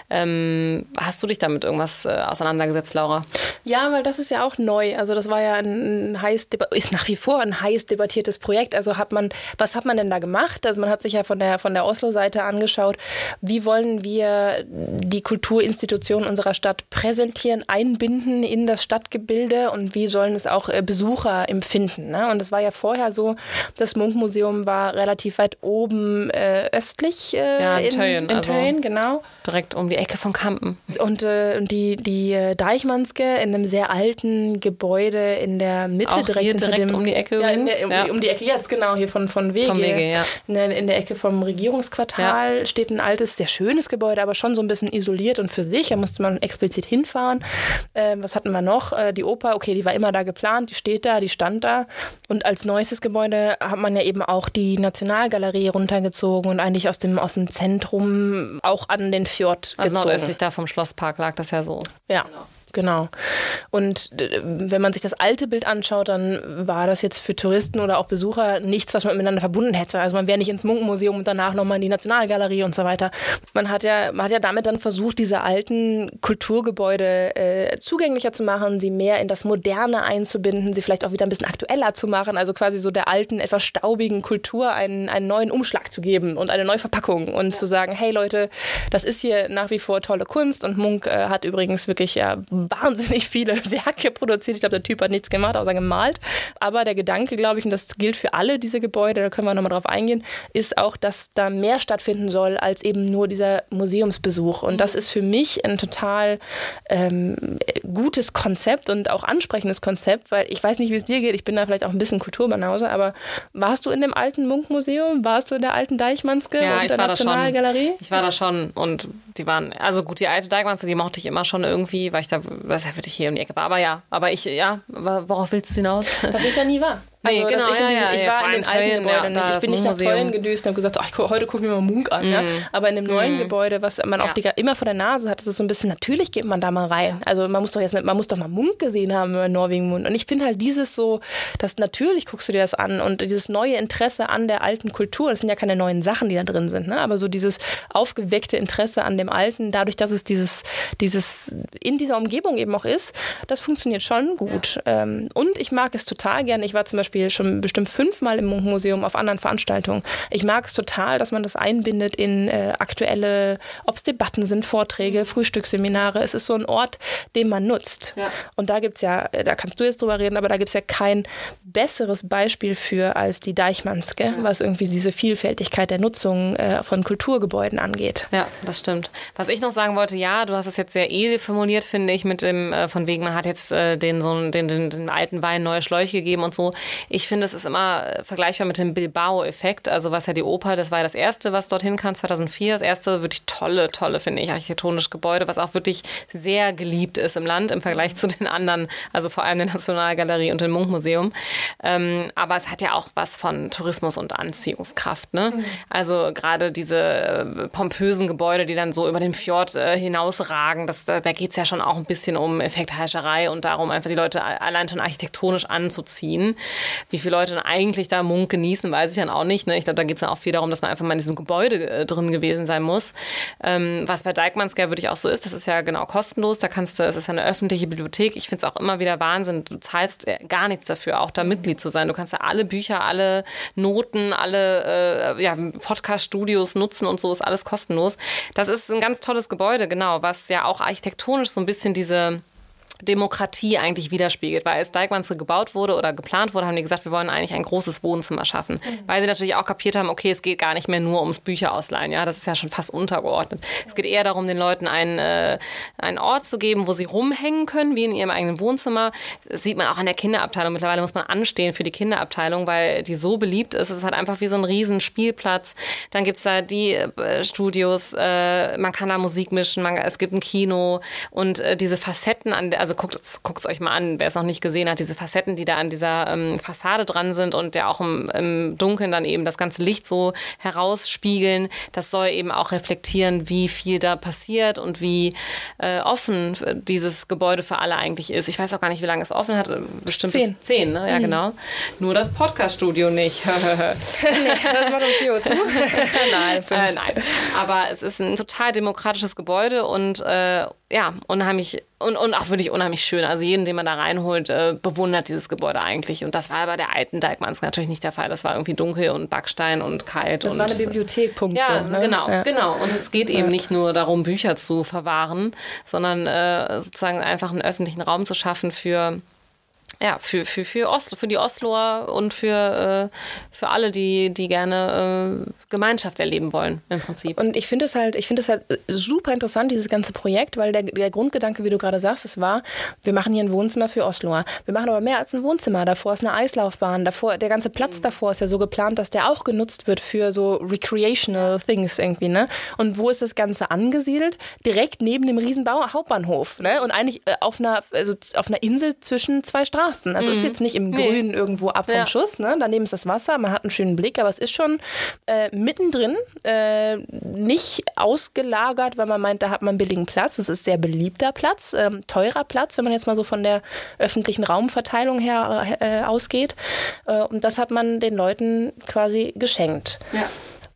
Ähm, hast du dich damit irgendwas äh, auseinandergesetzt, Laura? Ja, weil das ist ja auch neu. Also das war ja ein, ein heiß, ist nach wie vor vor ein heiß debattiertes Projekt. Also hat man, was hat man denn da gemacht? Also man hat sich ja von der, von der Oslo-Seite angeschaut, wie wollen wir die Kulturinstitutionen unserer Stadt präsentieren, einbinden in das Stadtgebilde und wie sollen es auch äh, Besucher empfinden. Ne? Und es war ja vorher so, das Munkmuseum war relativ weit oben äh, östlich äh, ja, in, Töyen, in also Töyen, genau. Direkt um die Ecke von Kampen. Und, äh, die, die äh, Deichmannske in einem sehr alten Gebäude in der Mitte, auch direkt, hinter direkt dem, um die Ecke ja, der, um, ja. um, die Ecke jetzt, genau, hier von, von Wege. Vom Wege ja. in, der, in der Ecke vom Regierungsquartal ja. steht ein altes, sehr schönes Gebäude, aber schon so ein bisschen isoliert und für sich. Da musste man explizit hinfahren. Ähm, was hatten wir noch? Äh, die Oper, okay, die war immer da geplant, die steht da, die stand da. Und als neuestes Gebäude hat man ja eben auch die Nationalgalerie runtergezogen und eigentlich aus dem, aus dem Zentrum auch an den Fjord also gezogen. nordöstlich da vom Schlosspark lag das ja so. Ja. Genau. Genau. Und äh, wenn man sich das alte Bild anschaut, dann war das jetzt für Touristen oder auch Besucher nichts, was man miteinander verbunden hätte. Also man wäre nicht ins Munkenmuseum und danach nochmal in die Nationalgalerie und so weiter. Man hat ja, man hat ja damit dann versucht, diese alten Kulturgebäude äh, zugänglicher zu machen, sie mehr in das Moderne einzubinden, sie vielleicht auch wieder ein bisschen aktueller zu machen, also quasi so der alten, etwas staubigen Kultur einen, einen neuen Umschlag zu geben und eine neue Verpackung und ja. zu sagen, hey Leute, das ist hier nach wie vor tolle Kunst und Munk äh, hat übrigens wirklich ja wahnsinnig viele *laughs* Werke produziert. Ich glaube, der Typ hat nichts gemacht, außer gemalt. Aber der Gedanke, glaube ich, und das gilt für alle diese Gebäude, da können wir nochmal drauf eingehen, ist auch, dass da mehr stattfinden soll als eben nur dieser Museumsbesuch. Und das ist für mich ein total ähm, gutes Konzept und auch ansprechendes Konzept, weil ich weiß nicht, wie es dir geht. Ich bin da vielleicht auch ein bisschen Kulturbanause, aber warst du in dem alten Munkmuseum? Warst du in der alten Deichmannske Ja, und ich der war da schon. Nationalgalerie? Ich war da schon und die waren, also gut, die alte Deichmanske, die mochte ich immer schon irgendwie, weil ich da, was ja wirklich hier um die Ecke war. Aber ja, aber ich, ja, aber worauf willst du hinaus? Was ich da nie war. Nee, dass genau, ich, in ja, diese, ja, ich ja, war in den alten Gebäuden ja, nicht. Ich bin nicht nach. Tollen gedüst und habe gesagt, oh, heute gucke ich mir mal Munk an. Ja? Aber in dem neuen Gebäude, was man auch die, immer vor der Nase hat, ist es so ein bisschen, natürlich geht man da mal rein. Also man muss doch jetzt man muss doch mal Munk gesehen haben über Norwegen Mund. Und ich finde halt dieses so, dass natürlich guckst du dir das an und dieses neue Interesse an der alten Kultur, das sind ja keine neuen Sachen, die da drin sind, ne? aber so dieses aufgeweckte Interesse an dem Alten, dadurch, dass es dieses, dieses in dieser Umgebung eben auch ist, das funktioniert schon gut. Ähm, und ich mag es total gerne. Ich war zum Beispiel schon bestimmt fünfmal im Munkmuseum auf anderen Veranstaltungen. Ich mag es total, dass man das einbindet in äh, aktuelle, ob es Debatten sind, Vorträge, Frühstücksseminare. Es ist so ein Ort, den man nutzt. Ja. Und da gibt es ja, äh, da kannst du jetzt drüber reden, aber da gibt es ja kein besseres Beispiel für als die Deichmannske, was irgendwie diese Vielfältigkeit der Nutzung äh, von Kulturgebäuden angeht. Ja, das stimmt. Was ich noch sagen wollte, ja, du hast es jetzt sehr edel formuliert, finde ich, mit dem, äh, von wegen, man hat jetzt äh, den, so, den, den, den alten Wein neue Schläuche gegeben und so. Ich finde, es ist immer äh, vergleichbar mit dem Bilbao-Effekt, also was ja die Oper, das war ja das erste, was dorthin kam, 2004, das erste wirklich tolle, tolle, finde ich, architektonische Gebäude, was auch wirklich sehr geliebt ist im Land im Vergleich zu den anderen, also vor allem der Nationalgalerie und dem Munkmuseum. Ähm, aber es hat ja auch was von Tourismus und Anziehungskraft, ne? Also gerade diese äh, pompösen Gebäude, die dann so über den Fjord äh, hinausragen, das, da, da geht es ja schon auch ein bisschen um Effektheischerei und darum, einfach die Leute allein schon architektonisch anzuziehen. Wie viele Leute dann eigentlich da Munk genießen, weiß ich dann auch nicht. Ne? Ich glaube, da geht es dann auch viel darum, dass man einfach mal in diesem Gebäude äh, drin gewesen sein muss. Ähm, was bei Dijkmansker wirklich auch so ist, das ist ja genau kostenlos. Da kannst du, es ist ja eine öffentliche Bibliothek. Ich finde es auch immer wieder Wahnsinn. Du zahlst äh, gar nichts dafür, auch da Mitglied zu sein. Du kannst ja alle Bücher, alle Noten, alle äh, ja, Podcast-Studios nutzen und so ist alles kostenlos. Das ist ein ganz tolles Gebäude, genau, was ja auch architektonisch so ein bisschen diese Demokratie eigentlich widerspiegelt. Weil als Dijkmanske gebaut wurde oder geplant wurde, haben die gesagt, wir wollen eigentlich ein großes Wohnzimmer schaffen. Weil sie natürlich auch kapiert haben, okay, es geht gar nicht mehr nur ums Bücherausleihen. Ja, das ist ja schon fast untergeordnet. Es geht eher darum, den Leuten einen, äh, einen Ort zu geben, wo sie rumhängen können, wie in ihrem eigenen Wohnzimmer. Das sieht man auch an der Kinderabteilung. Mittlerweile muss man anstehen für die Kinderabteilung, weil die so beliebt ist. Es ist halt einfach wie so ein riesen Spielplatz. Dann gibt es da die äh, Studios, äh, man kann da Musik mischen, man, es gibt ein Kino und äh, diese Facetten an der, also guckt es euch mal an, wer es noch nicht gesehen hat, diese Facetten, die da an dieser ähm, Fassade dran sind und der auch im, im Dunkeln dann eben das ganze Licht so herausspiegeln, das soll eben auch reflektieren, wie viel da passiert und wie äh, offen dieses Gebäude für alle eigentlich ist. Ich weiß auch gar nicht, wie lange es offen hat, bestimmt Zehn. zehn, ne? Ja, genau. Nur das Podcast-Studio nicht. *laughs* Das war um 4 Uhr zu. *laughs* Nein. Äh, nein. Aber es ist ein total demokratisches Gebäude und äh, ja, unheimlich und, und auch wirklich unheimlich schön. Also jeden, den man da reinholt, äh, bewundert dieses Gebäude eigentlich. Und das war bei der alten Dijkmanns natürlich nicht der Fall. Das war irgendwie dunkel und Backstein und kalt. Das und, war eine Bibliothek, Punkt. Ja, so, ne? genau, Ja. genau. Und es geht eben nicht nur darum, Bücher zu verwahren, sondern äh, sozusagen einfach einen öffentlichen Raum zu schaffen für ja, für, für, für Oslo, für die Osloer und für, äh, für alle, die, die gerne äh, Gemeinschaft erleben wollen, im Prinzip. Und ich finde es halt, ich finde es halt super interessant, dieses ganze Projekt, weil der, der Grundgedanke, wie du gerade sagst, es war, wir machen hier ein Wohnzimmer für Osloer. Wir machen aber mehr als ein Wohnzimmer. Davor ist eine Eislaufbahn. Davor, der ganze Platz davor ist ja so geplant, dass der auch genutzt wird für so recreational things irgendwie, ne? Und wo ist das Ganze angesiedelt? Direkt neben dem riesen Bau Hauptbahnhof, ne? Und eigentlich äh, auf einer, also auf einer Insel zwischen zwei Straßen. Das ist jetzt nicht im Grünen irgendwo ab vom Ja. Schuss, ne? Daneben ist das Wasser, man hat einen schönen Blick, aber es ist schon äh, mittendrin, äh, nicht ausgelagert, weil man meint, da hat man billigen Platz. Es ist sehr beliebter Platz, ähm, teurer Platz, wenn man jetzt mal so von der öffentlichen Raumverteilung her äh, ausgeht. Äh, und das hat man den Leuten quasi geschenkt. Ja.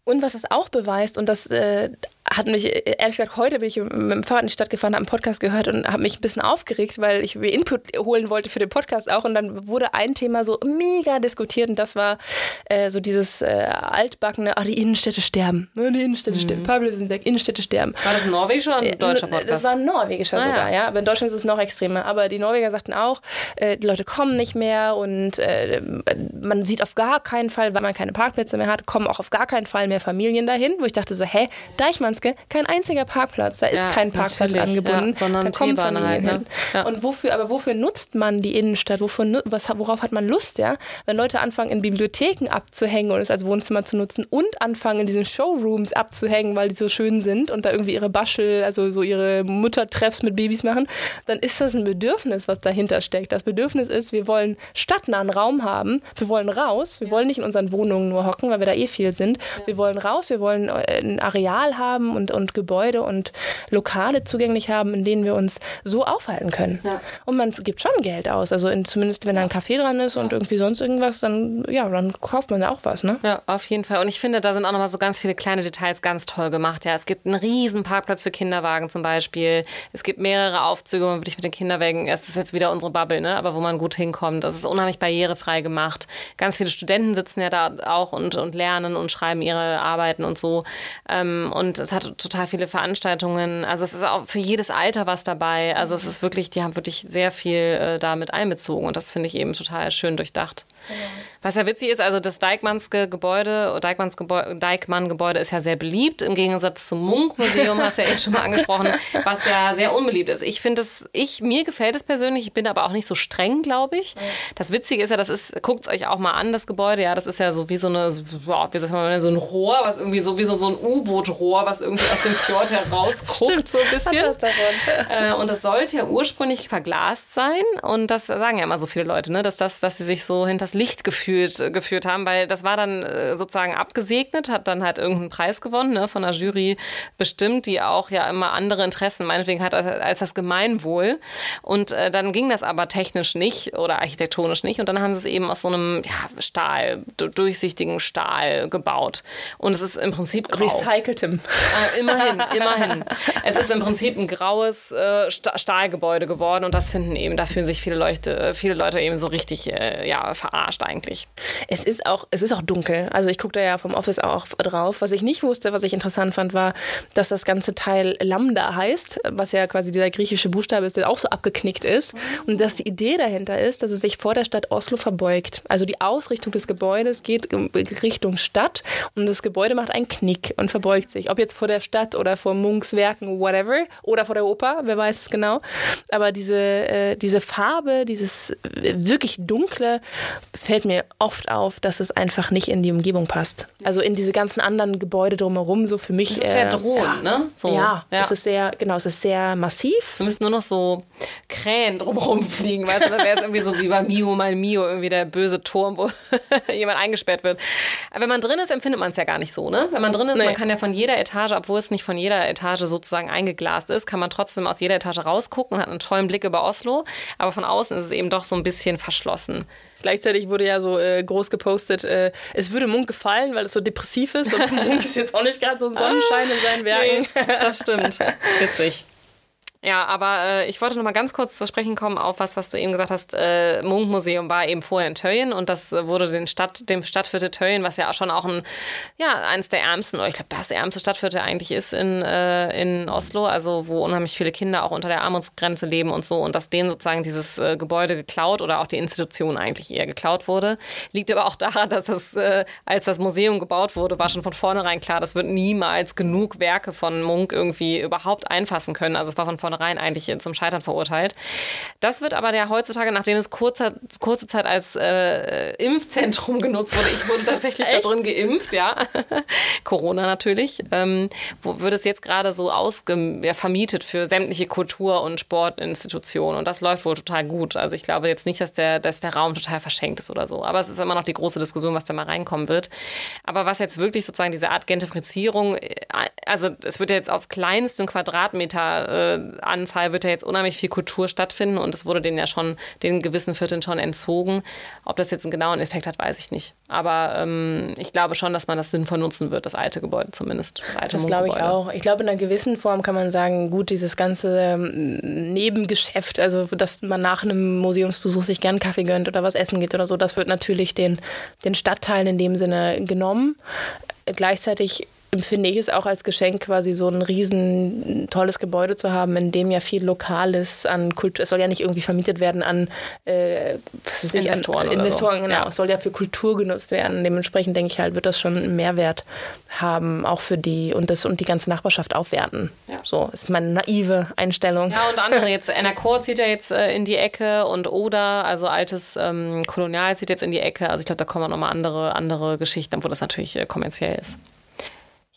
Und was es auch beweist, und das äh, hat mich, ehrlich gesagt, heute bin ich mit dem Fahrrad in die Stadt gefahren, habe einen Podcast gehört und habe mich ein bisschen aufgeregt, weil ich mir Input holen wollte für den Podcast auch. Und dann wurde ein Thema so mega diskutiert und das war äh, so dieses äh, altbackene, ah, die Innenstädte sterben. Ne, die Innenstädte mhm. sterben. Pablo ist weg, Innenstädte sterben. War das ein norwegischer oder ein deutscher Podcast? Das war ein norwegischer ah, sogar, ja. Aber in Deutschland ist es noch extremer. Aber die Norweger sagten auch, äh, die Leute kommen nicht mehr und äh, man sieht auf gar keinen Fall, weil man keine Parkplätze mehr hat, kommen auch auf gar keinen Fall mehr Familien dahin, wo ich dachte so, hä, Deichmannske, kein einziger Parkplatz, da ist ja, kein Parkplatz angebunden, ja, sondern da kommen Familien halt, ne? hin. Ja. Und wofür, aber wofür nutzt man die Innenstadt? Wofür, was, worauf hat man Lust, ja? Wenn Leute anfangen, in Bibliotheken abzuhängen und es als Wohnzimmer zu nutzen und anfangen, in diesen Showrooms abzuhängen, weil die so schön sind und da irgendwie ihre Baschel, also so ihre Muttertreffs mit Babys machen, dann ist das ein Bedürfnis, was dahinter steckt. Das Bedürfnis ist, wir wollen stadtnahen Raum haben, wir wollen raus, wir wollen nicht in unseren Wohnungen nur hocken, weil wir da eh viel sind. Wir wollen raus, wir wollen äh, ein Areal haben und, und Gebäude und Lokale zugänglich haben, in denen wir uns so aufhalten können. Ja. Und man gibt schon Geld aus. Also in, zumindest wenn da ein Café dran ist und irgendwie sonst irgendwas, dann ja, dann kauft man da auch was, ne? Ja, auf jeden Fall. Und ich finde, da sind auch nochmal so ganz viele kleine Details ganz toll gemacht. Ja, es gibt einen riesen Parkplatz für Kinderwagen zum Beispiel. Es gibt mehrere Aufzüge, wo man wirklich mit den Kinderwagen, es ist jetzt wieder unsere Bubble, ne? Aber wo man gut hinkommt. Das ist unheimlich barrierefrei gemacht. Ganz viele Studenten sitzen ja da auch und, und lernen und schreiben ihre Arbeiten und so. Ähm, und es hat total viele Veranstaltungen. Also es ist auch für jedes Alter was dabei. Also es ist wirklich, die haben wirklich sehr viel äh, damit einbezogen und das finde ich eben total schön durchdacht. Genau. Was ja witzig ist, also das Deichmannske Gebäude, Deichmanns Gebäude, Deichmann-Gebäude ist ja sehr beliebt, im Gegensatz zum Munk-Museum, hast du ja eben schon mal angesprochen, *laughs* was ja sehr unbeliebt ist. Ich finde es, ich, mir gefällt es persönlich, ich bin aber auch nicht so streng, glaube ich. Das Witzige ist ja, das ist, guckt es euch auch mal an, das Gebäude, ja, das ist ja so wie so eine, wie sagt man, so ein Rohr, was irgendwie so wie so, so ein U-Boot-Rohr, was irgendwie aus dem Fjord herausguckt, so ein bisschen. *laughs* Äh, und das sollte ja ursprünglich verglast sein und das sagen ja immer so viele Leute, ne, dass, das, dass sie sich so hinters Licht gefühlt geführt, geführt haben, weil das war dann äh, sozusagen abgesegnet, hat dann halt irgendeinen Preis gewonnen, ne, von der Jury bestimmt, die auch ja immer andere Interessen meinetwegen hat als das Gemeinwohl. Und äh, dann ging das aber technisch nicht oder architektonisch nicht. Und dann haben sie es eben aus so einem ja, Stahl, durchsichtigen Stahl gebaut. Und es ist im Prinzip grau. Recyceltem. Äh, immerhin, immerhin. Es ist im Prinzip ein graues äh, Stahlgebäude geworden und das finden eben, da fühlen sich viele Leute, viele Leute eben so richtig äh, ja, verarscht eigentlich nicht. Es ist auch, es ist auch dunkel. Also ich gucke da ja vom Office auch drauf. Was ich nicht wusste, was ich interessant fand, war, dass das ganze Teil Lambda heißt, was ja quasi dieser griechische Buchstabe ist, der auch so abgeknickt ist. Und dass die Idee dahinter ist, dass es sich vor der Stadt Oslo verbeugt. Also die Ausrichtung des Gebäudes geht Richtung Stadt und das Gebäude macht einen Knick und verbeugt sich. Ob jetzt vor der Stadt oder vor Munks Werken, whatever, oder vor der Oper, wer weiß es genau. Aber diese, äh, diese Farbe, dieses wirklich dunkle, fällt mir oft auf, dass es einfach nicht in die Umgebung passt. Also in diese ganzen anderen Gebäude drumherum, so für mich. Das ist sehr äh, drohend, ja, ne? So. Ja, ja, es ist sehr, genau, es ist sehr massiv. Wir müssen nur noch so Krähen drumherum fliegen, weißt du? Dann wäre es irgendwie so wie bei Mio, mein Mio, irgendwie der böse Turm, wo *laughs* jemand eingesperrt wird. Aber wenn man drin ist, empfindet man es ja gar nicht so, ne? Wenn man drin ist, nee. man kann ja von jeder Etage, obwohl es nicht von jeder Etage sozusagen eingeglast ist, kann man trotzdem aus jeder Etage rausgucken und hat einen tollen Blick über Oslo. Aber von außen ist es eben doch so ein bisschen verschlossen. Gleichzeitig wurde ja so äh, groß gepostet, äh, es würde Munk gefallen, weil es so depressiv ist und *laughs* Munk ist jetzt auch nicht gerade so ein Sonnenschein in seinen Werken. Nee, das stimmt. *laughs* Witzig. Ja, aber äh, ich wollte noch mal ganz kurz zu sprechen kommen auf was, was du eben gesagt hast. Äh, Munkmuseum war eben vorher in Töllen und das wurde den Stadt, dem Stadtviertel Töllen, was ja schon auch ein, ja, eines der ärmsten, oder ich glaube, das ärmste Stadtviertel eigentlich ist in, äh, in Oslo, also wo unheimlich viele Kinder auch unter der Armutsgrenze leben und so und dass denen sozusagen dieses äh, Gebäude geklaut oder auch die Institution eigentlich eher geklaut wurde. Liegt aber auch daran, dass das, äh, als das Museum gebaut wurde, war schon von vornherein klar, das wird niemals genug Werke von Munk irgendwie überhaupt einfassen können. Also es war von vornherein vornherein eigentlich zum Scheitern verurteilt. Das wird aber ja heutzutage, nachdem es kurze, kurze Zeit als äh, Impfzentrum genutzt wurde, ich wurde tatsächlich da drin geimpft, ja. *laughs* Corona natürlich, ähm, wo, wird es jetzt gerade so ausge, ja, vermietet für sämtliche Kultur- und Sportinstitutionen. Und das läuft wohl total gut. Also ich glaube jetzt nicht, dass der, dass der Raum total verschenkt ist oder so. Aber es ist immer noch die große Diskussion, was da mal reinkommen wird. Aber was jetzt wirklich sozusagen diese Art Gentrifizierung, äh, also es wird ja jetzt auf kleinstem Quadratmeter äh, Anzahl wird ja jetzt unheimlich viel Kultur stattfinden und es wurde denen ja schon, den gewissen Vierteln schon entzogen. Ob das jetzt einen genauen Effekt hat, weiß ich nicht. Aber ähm, ich glaube schon, dass man das sinnvoll nutzen wird, das alte Gebäude zumindest. Das, alte das glaube ich auch. Ich glaube, in einer gewissen Form kann man sagen, gut, dieses ganze ähm, Nebengeschäft, also dass man nach einem Museumsbesuch sich gern Kaffee gönnt oder was essen geht oder so, das wird natürlich den, den Stadtteilen in dem Sinne genommen. Gleichzeitig empfinde ich es auch als Geschenk, quasi so ein riesen tolles Gebäude zu haben, in dem ja viel Lokales an Kultur, es soll ja nicht irgendwie vermietet werden an, äh, was weiß ich, Investoren. An, Investoren, so. genau. Ja. Es soll ja für Kultur genutzt werden. Dementsprechend denke ich halt, wird das schon einen Mehrwert haben, auch für die und das und die ganze Nachbarschaft aufwerten. Ja. So ist meine naive Einstellung. Ja, und andere jetzt, Enercor zieht ja jetzt äh, in die Ecke und Oder, also altes ähm, Kolonial zieht jetzt in die Ecke. Also ich glaube, da kommen auch nochmal andere, andere Geschichten, wo das natürlich äh, kommerziell ist.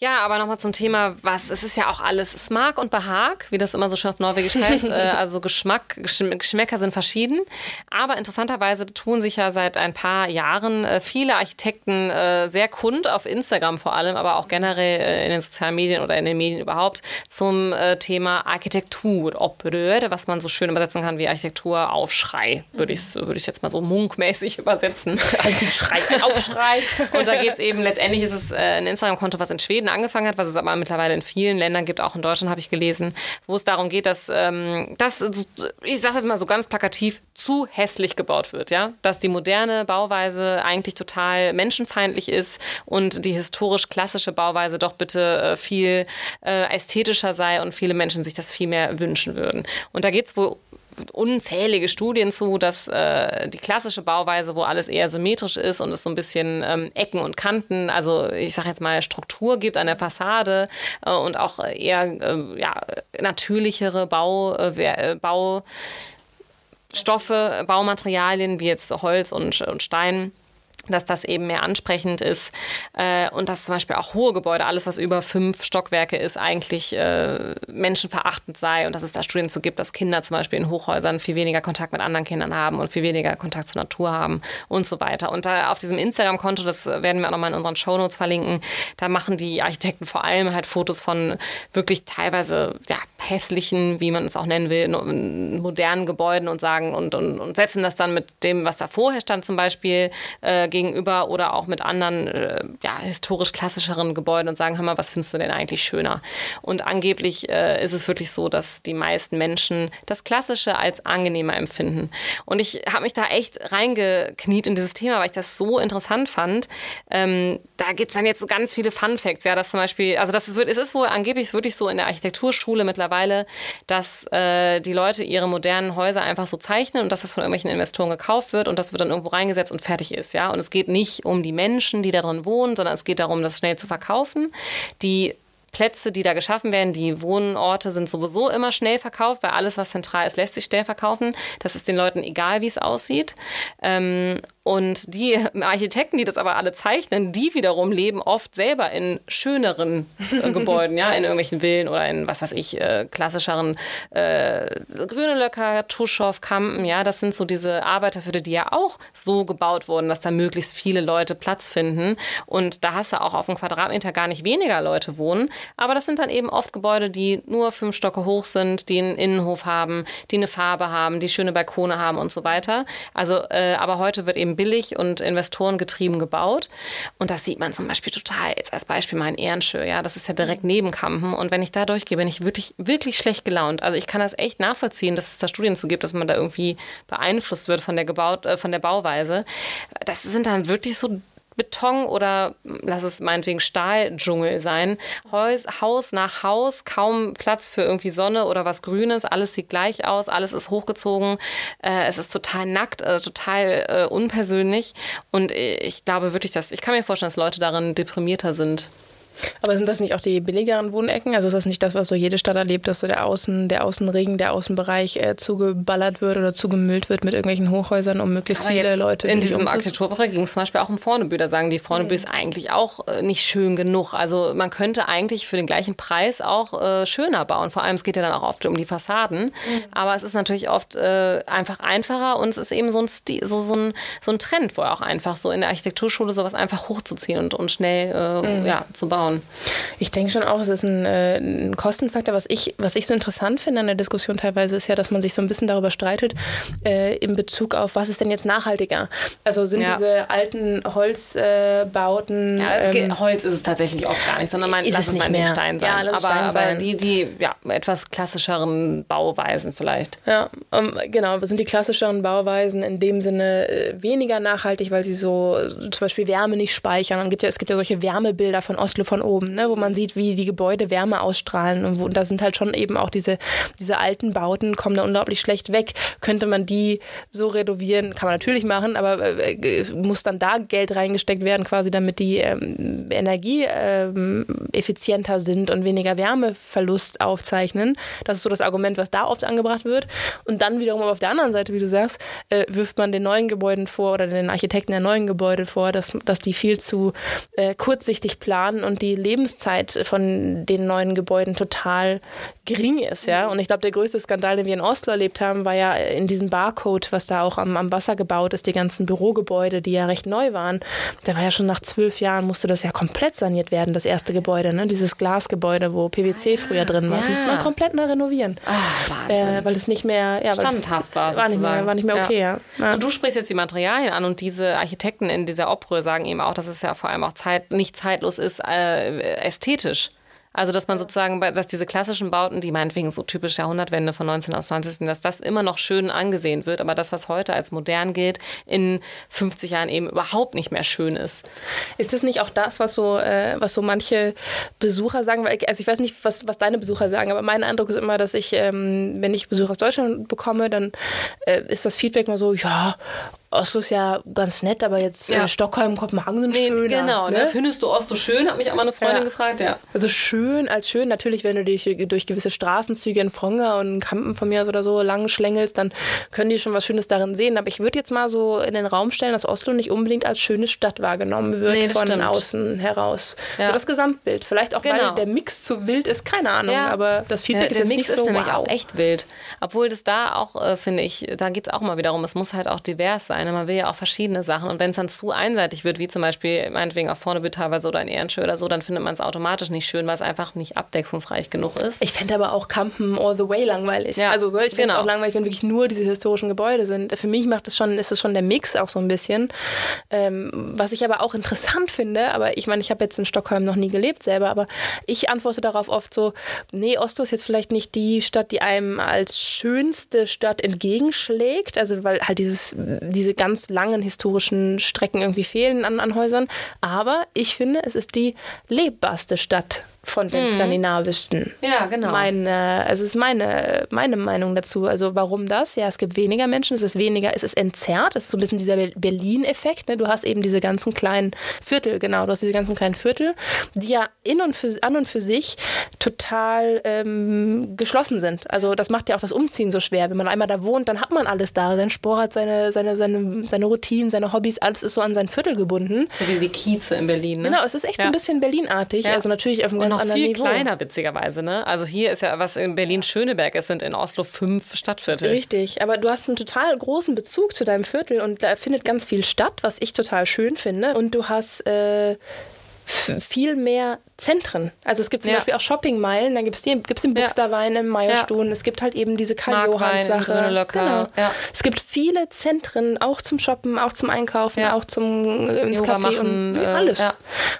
Ja, aber nochmal zum Thema, was, es ist ja auch alles Smak und Behag, wie das immer so schön auf Norwegisch heißt. *laughs* äh, also Geschmack, Geschmäcker sind verschieden. Aber interessanterweise tun sich ja seit ein paar Jahren äh, viele Architekten äh, sehr kund, auf Instagram vor allem, aber auch generell in den sozialen Medien oder in den Medien überhaupt, zum Thema Architektur, Opröre, was man so schön übersetzen kann wie Architektur, Aufschrei, würde ich es würd jetzt mal so munkmäßig übersetzen. *laughs* Also Schrei, Aufschrei. Und da geht es eben, letztendlich ist es ein Instagram-Konto, was in Schweden angefangen hat, was es aber mittlerweile in vielen Ländern gibt, auch in Deutschland habe ich gelesen, wo es darum geht, dass ähm, das, ich sage es mal so ganz plakativ, zu hässlich gebaut wird, ja, dass die moderne Bauweise eigentlich total menschenfeindlich ist und die historisch klassische Bauweise doch bitte äh, viel äh, ästhetischer sei und viele Menschen sich das viel mehr wünschen würden. Und da geht es wohl unzählige Studien zu, dass äh, die klassische Bauweise, wo alles eher symmetrisch ist und es so ein bisschen ähm, Ecken und Kanten, also ich sage jetzt mal Struktur gibt an der Fassade äh, und auch eher äh, ja, natürlichere Bau, äh, äh, Baustoffe, Baumaterialien wie jetzt Holz und, und Stein dass das eben mehr ansprechend ist äh, und dass zum Beispiel auch hohe Gebäude, alles was über fünf Stockwerke ist, eigentlich äh, menschenverachtend sei und dass es da Studien zu gibt, dass Kinder zum Beispiel in Hochhäusern viel weniger Kontakt mit anderen Kindern haben und viel weniger Kontakt zur Natur haben und so weiter. Und da auf diesem Instagram-Konto, das werden wir auch nochmal in unseren Shownotes verlinken, da machen die Architekten vor allem halt Fotos von wirklich teilweise ja, hässlichen, wie man es auch nennen will, modernen Gebäuden und sagen und, und, und setzen das dann mit dem, was da vorher stand zum Beispiel, äh, gegenüber oder auch mit anderen äh, ja, historisch klassischeren Gebäuden und sagen, hör mal, was findest du denn eigentlich schöner? Und angeblich äh, ist es wirklich so, dass die meisten Menschen das Klassische als angenehmer empfinden. Und ich habe mich da echt reingekniet in dieses Thema, weil ich das so interessant fand. Ähm, da gibt es dann jetzt so ganz viele Fun Facts, ja, dass zum Beispiel, also das ist, es ist wohl angeblich wirklich so in der Architekturschule mittlerweile, dass äh, die Leute ihre modernen Häuser einfach so zeichnen und dass das von irgendwelchen Investoren gekauft wird und das wird dann irgendwo reingesetzt und fertig ist, ja. Und es geht nicht um die Menschen, die da drin wohnen, sondern es geht darum, das schnell zu verkaufen. Die Plätze, die da geschaffen werden, die Wohnorte sind sowieso immer schnell verkauft, weil alles, was zentral ist, lässt sich schnell verkaufen. Das ist den Leuten egal, wie es aussieht. Ähm, und die Architekten, die das aber alle zeichnen, die wiederum leben oft selber in schöneren äh, *laughs* Gebäuden, ja, in irgendwelchen Villen oder in, was weiß ich, äh, klassischeren äh, Grünelöcker, Tuschow, Kampen, ja, das sind so diese Arbeiterviertel, die ja auch so gebaut wurden, dass da möglichst viele Leute Platz finden. Und da hast du auch auf einem Quadratmeter gar nicht weniger Leute wohnen. Aber das sind dann eben oft Gebäude, die nur fünf Stocke hoch sind, die einen Innenhof haben, die eine Farbe haben, die schöne Balkone haben und so weiter. Also, äh, aber heute wird eben eben billig und investorengetrieben gebaut. Und das sieht man zum Beispiel total, jetzt als Beispiel mal in Ehrenschö, ja, das ist ja direkt neben Kampen. Und wenn ich da durchgehe, bin ich wirklich, wirklich schlecht gelaunt. Also ich kann das echt nachvollziehen, dass es da Studien zu gibt, dass man da irgendwie beeinflusst wird von der, gebaut, äh, von der Bauweise. Das sind dann wirklich so Beton oder lass es meinetwegen Stahldschungel sein. Haus, Haus nach Haus, kaum Platz für irgendwie Sonne oder was Grünes. Alles sieht gleich aus, alles ist hochgezogen. Äh, es ist total nackt, äh, total äh, unpersönlich. Und ich glaube wirklich, dass ich kann mir vorstellen, dass Leute darin deprimierter sind. Aber sind das nicht auch die billigeren Wohnecken? Also ist das nicht das, was so jede Stadt erlebt, dass so der Außen, der Außenregen, der Außenbereich äh, zugeballert wird oder zugemüllt wird mit irgendwelchen Hochhäusern, um möglichst Aber viele Leute In diesem Architekturbereich ging es zum Beispiel auch um Vornebü. Da sagen die Vornebü mhm. ist eigentlich auch äh, nicht schön genug. Also man könnte eigentlich für den gleichen Preis auch äh, schöner bauen. Vor allem, es geht ja dann auch oft um die Fassaden. Mhm. Aber es ist natürlich oft äh, einfach einfacher und es ist eben so ein, Stil, so, so, ein, so ein Trend, wo auch einfach so in der Architekturschule sowas einfach hochzuziehen und, und schnell äh, mhm. ja, zu bauen. Bauen. Ich denke schon auch, es ist ein, äh, ein, Kostenfaktor. Was ich, was ich so interessant finde an der Diskussion teilweise ist ja, dass man sich so ein bisschen darüber streitet, äh, in Bezug auf, was ist denn jetzt nachhaltiger? Also sind ja. diese alten Holzbauten. Äh, ja, es ähm, Holz ist es tatsächlich auch gar nicht, sondern man ist lass es nicht mehr. Stein sein. Ja, aber, Stein sein. aber die, die ja, etwas klassischeren Bauweisen vielleicht. Ja, um, genau, das sind die klassischeren Bauweisen in dem Sinne äh, weniger nachhaltig, weil sie so äh, zum Beispiel Wärme nicht speichern. Und gibt ja, es gibt ja solche Wärmebilder von Oslo von oben, ne, wo man sieht, wie die Gebäude Wärme ausstrahlen. Und, wo, und da sind halt schon eben auch diese, diese alten Bauten, kommen da unglaublich schlecht weg. Könnte man die so renovieren? Kann man natürlich machen, aber äh, muss dann da Geld reingesteckt werden, quasi, damit die ähm, Energie ähm, effizienter sind und weniger Wärmeverlust aufzeichnen. Das ist so das Argument, was da oft angebracht wird. Und dann wiederum auf der anderen Seite, wie du sagst, äh, wirft man den neuen Gebäuden vor oder den Architekten der neuen Gebäude vor, dass, dass die viel zu äh, kurzsichtig planen und die Lebenszeit von den neuen Gebäuden total gering ist. Ja? Und ich glaube, der größte Skandal, den wir in Oslo erlebt haben, war ja in diesem Barcode, was da auch am, am Wasser gebaut ist, die ganzen Bürogebäude, die ja recht neu waren. Da war ja schon nach zwölf Jahren, musste das ja komplett saniert werden, das erste Gebäude, ne? dieses Glasgebäude, wo PwC früher drin war. Das musste man komplett neu renovieren. Oh, äh, weil es nicht mehr ja, standhaft war. War nicht, mehr, war nicht mehr okay. Ja. ja. Und du sprichst jetzt die Materialien an und diese Architekten in dieser Oprö sagen eben auch, dass es ja vor allem auch Zeit, nicht zeitlos ist, äh, ästhetisch. Also, dass man sozusagen, dass diese klassischen Bauten, die meinetwegen so typisch Jahrhundertwende von 19. aus 20., dass das immer noch schön angesehen wird, aber das, was heute als modern gilt, in 50 Jahren eben überhaupt nicht mehr schön ist. Ist das nicht auch das, was so, äh, was so manche Besucher sagen? Also, ich weiß nicht, was, was deine Besucher sagen, aber mein Eindruck ist immer, dass ich, ähm, wenn ich Besuch aus Deutschland bekomme, dann äh, ist das Feedback mal so, ja, Oslo ist ja ganz nett, aber jetzt ja. äh, Stockholm, Kopenhagen sind nee, schöner. Genau, ne? findest du Oslo schön? Hat mich auch mal eine Freundin ja. gefragt, ja. Also schön als schön, natürlich, wenn du dich durch gewisse Straßenzüge in Fronger und Kampen von mir oder so lang schlängelst, dann können die schon was Schönes darin sehen. Aber ich würde jetzt mal so in den Raum stellen, dass Oslo nicht unbedingt als schöne Stadt wahrgenommen wird nee, von stimmt. außen heraus. Ja. So das Gesamtbild. Vielleicht auch, genau. weil der Mix zu wild ist, keine Ahnung, aber das Feedback der, ist der jetzt Mix nicht so ist nämlich wow. auch echt wild. Obwohl das da auch, äh, finde ich, da geht es auch mal wieder um, es muss halt auch divers sein. Man will ja auch verschiedene Sachen. Und wenn es dann zu einseitig wird, wie zum Beispiel meinetwegen auf Vornebüt teilweise oder in Ehrenschö oder so, dann findet man es automatisch nicht schön, weil es einfach nicht abwechslungsreich genug ist. Ich fände aber auch Kampen all the way langweilig. Ja, also ich finde es genau. auch langweilig, wenn wirklich nur diese historischen Gebäude sind. Für mich macht es schon, ist es schon der Mix auch so ein bisschen. Ähm, was ich aber auch interessant finde, aber ich meine, ich habe jetzt in Stockholm noch nie gelebt selber, aber ich antworte darauf oft so, nee, Oslo ist jetzt vielleicht nicht die Stadt, die einem als schönste Stadt entgegenschlägt, also weil halt dieses, diese ganz langen historischen Strecken irgendwie fehlen an, an Häusern. Aber ich finde, es ist die lebbarste Stadt von den mhm. skandinavischen. Ja, genau. Meine, also es ist meine, meine Meinung dazu. Also warum das? Ja, es gibt weniger Menschen, es ist weniger, es ist entzerrt, es ist so ein bisschen dieser Berlin-Effekt. Ne? Du hast eben diese ganzen kleinen Viertel, genau, du hast diese ganzen kleinen Viertel, die ja in und für, an und für sich total ähm, geschlossen sind. Also das macht ja auch das Umziehen so schwer. Wenn man einmal da wohnt, dann hat man alles da. Sein Sport, seine, seine, seine, seine Routinen, seine Hobbys, alles ist so an sein Viertel gebunden. So wie die Kieze in Berlin. Ne? Genau, es ist echt ja. so ein bisschen Berlinartig. Ja. Also natürlich auf einem ganz anderen Niveau. viel kleiner, witzigerweise. Ne? Also hier ist ja, was in Berlin-Schöneberg ist, sind in Oslo fünf Stadtviertel. Richtig, aber du hast einen total großen Bezug zu deinem Viertel und da findet ganz viel statt, was ich total schön finde. Und du hast äh, viel mehr Zentren. Also es gibt zum ja. Beispiel auch Shoppingmeilen, da gibt es den, gibt's den Buxterwein im Meierstuhn, ja. es gibt halt eben diese Karl-Johanns-Sache. Genau. Ja. Es gibt viele Zentren, auch zum Shoppen, auch zum Einkaufen, auch zum äh, ins Yoga Café machen, und äh, alles.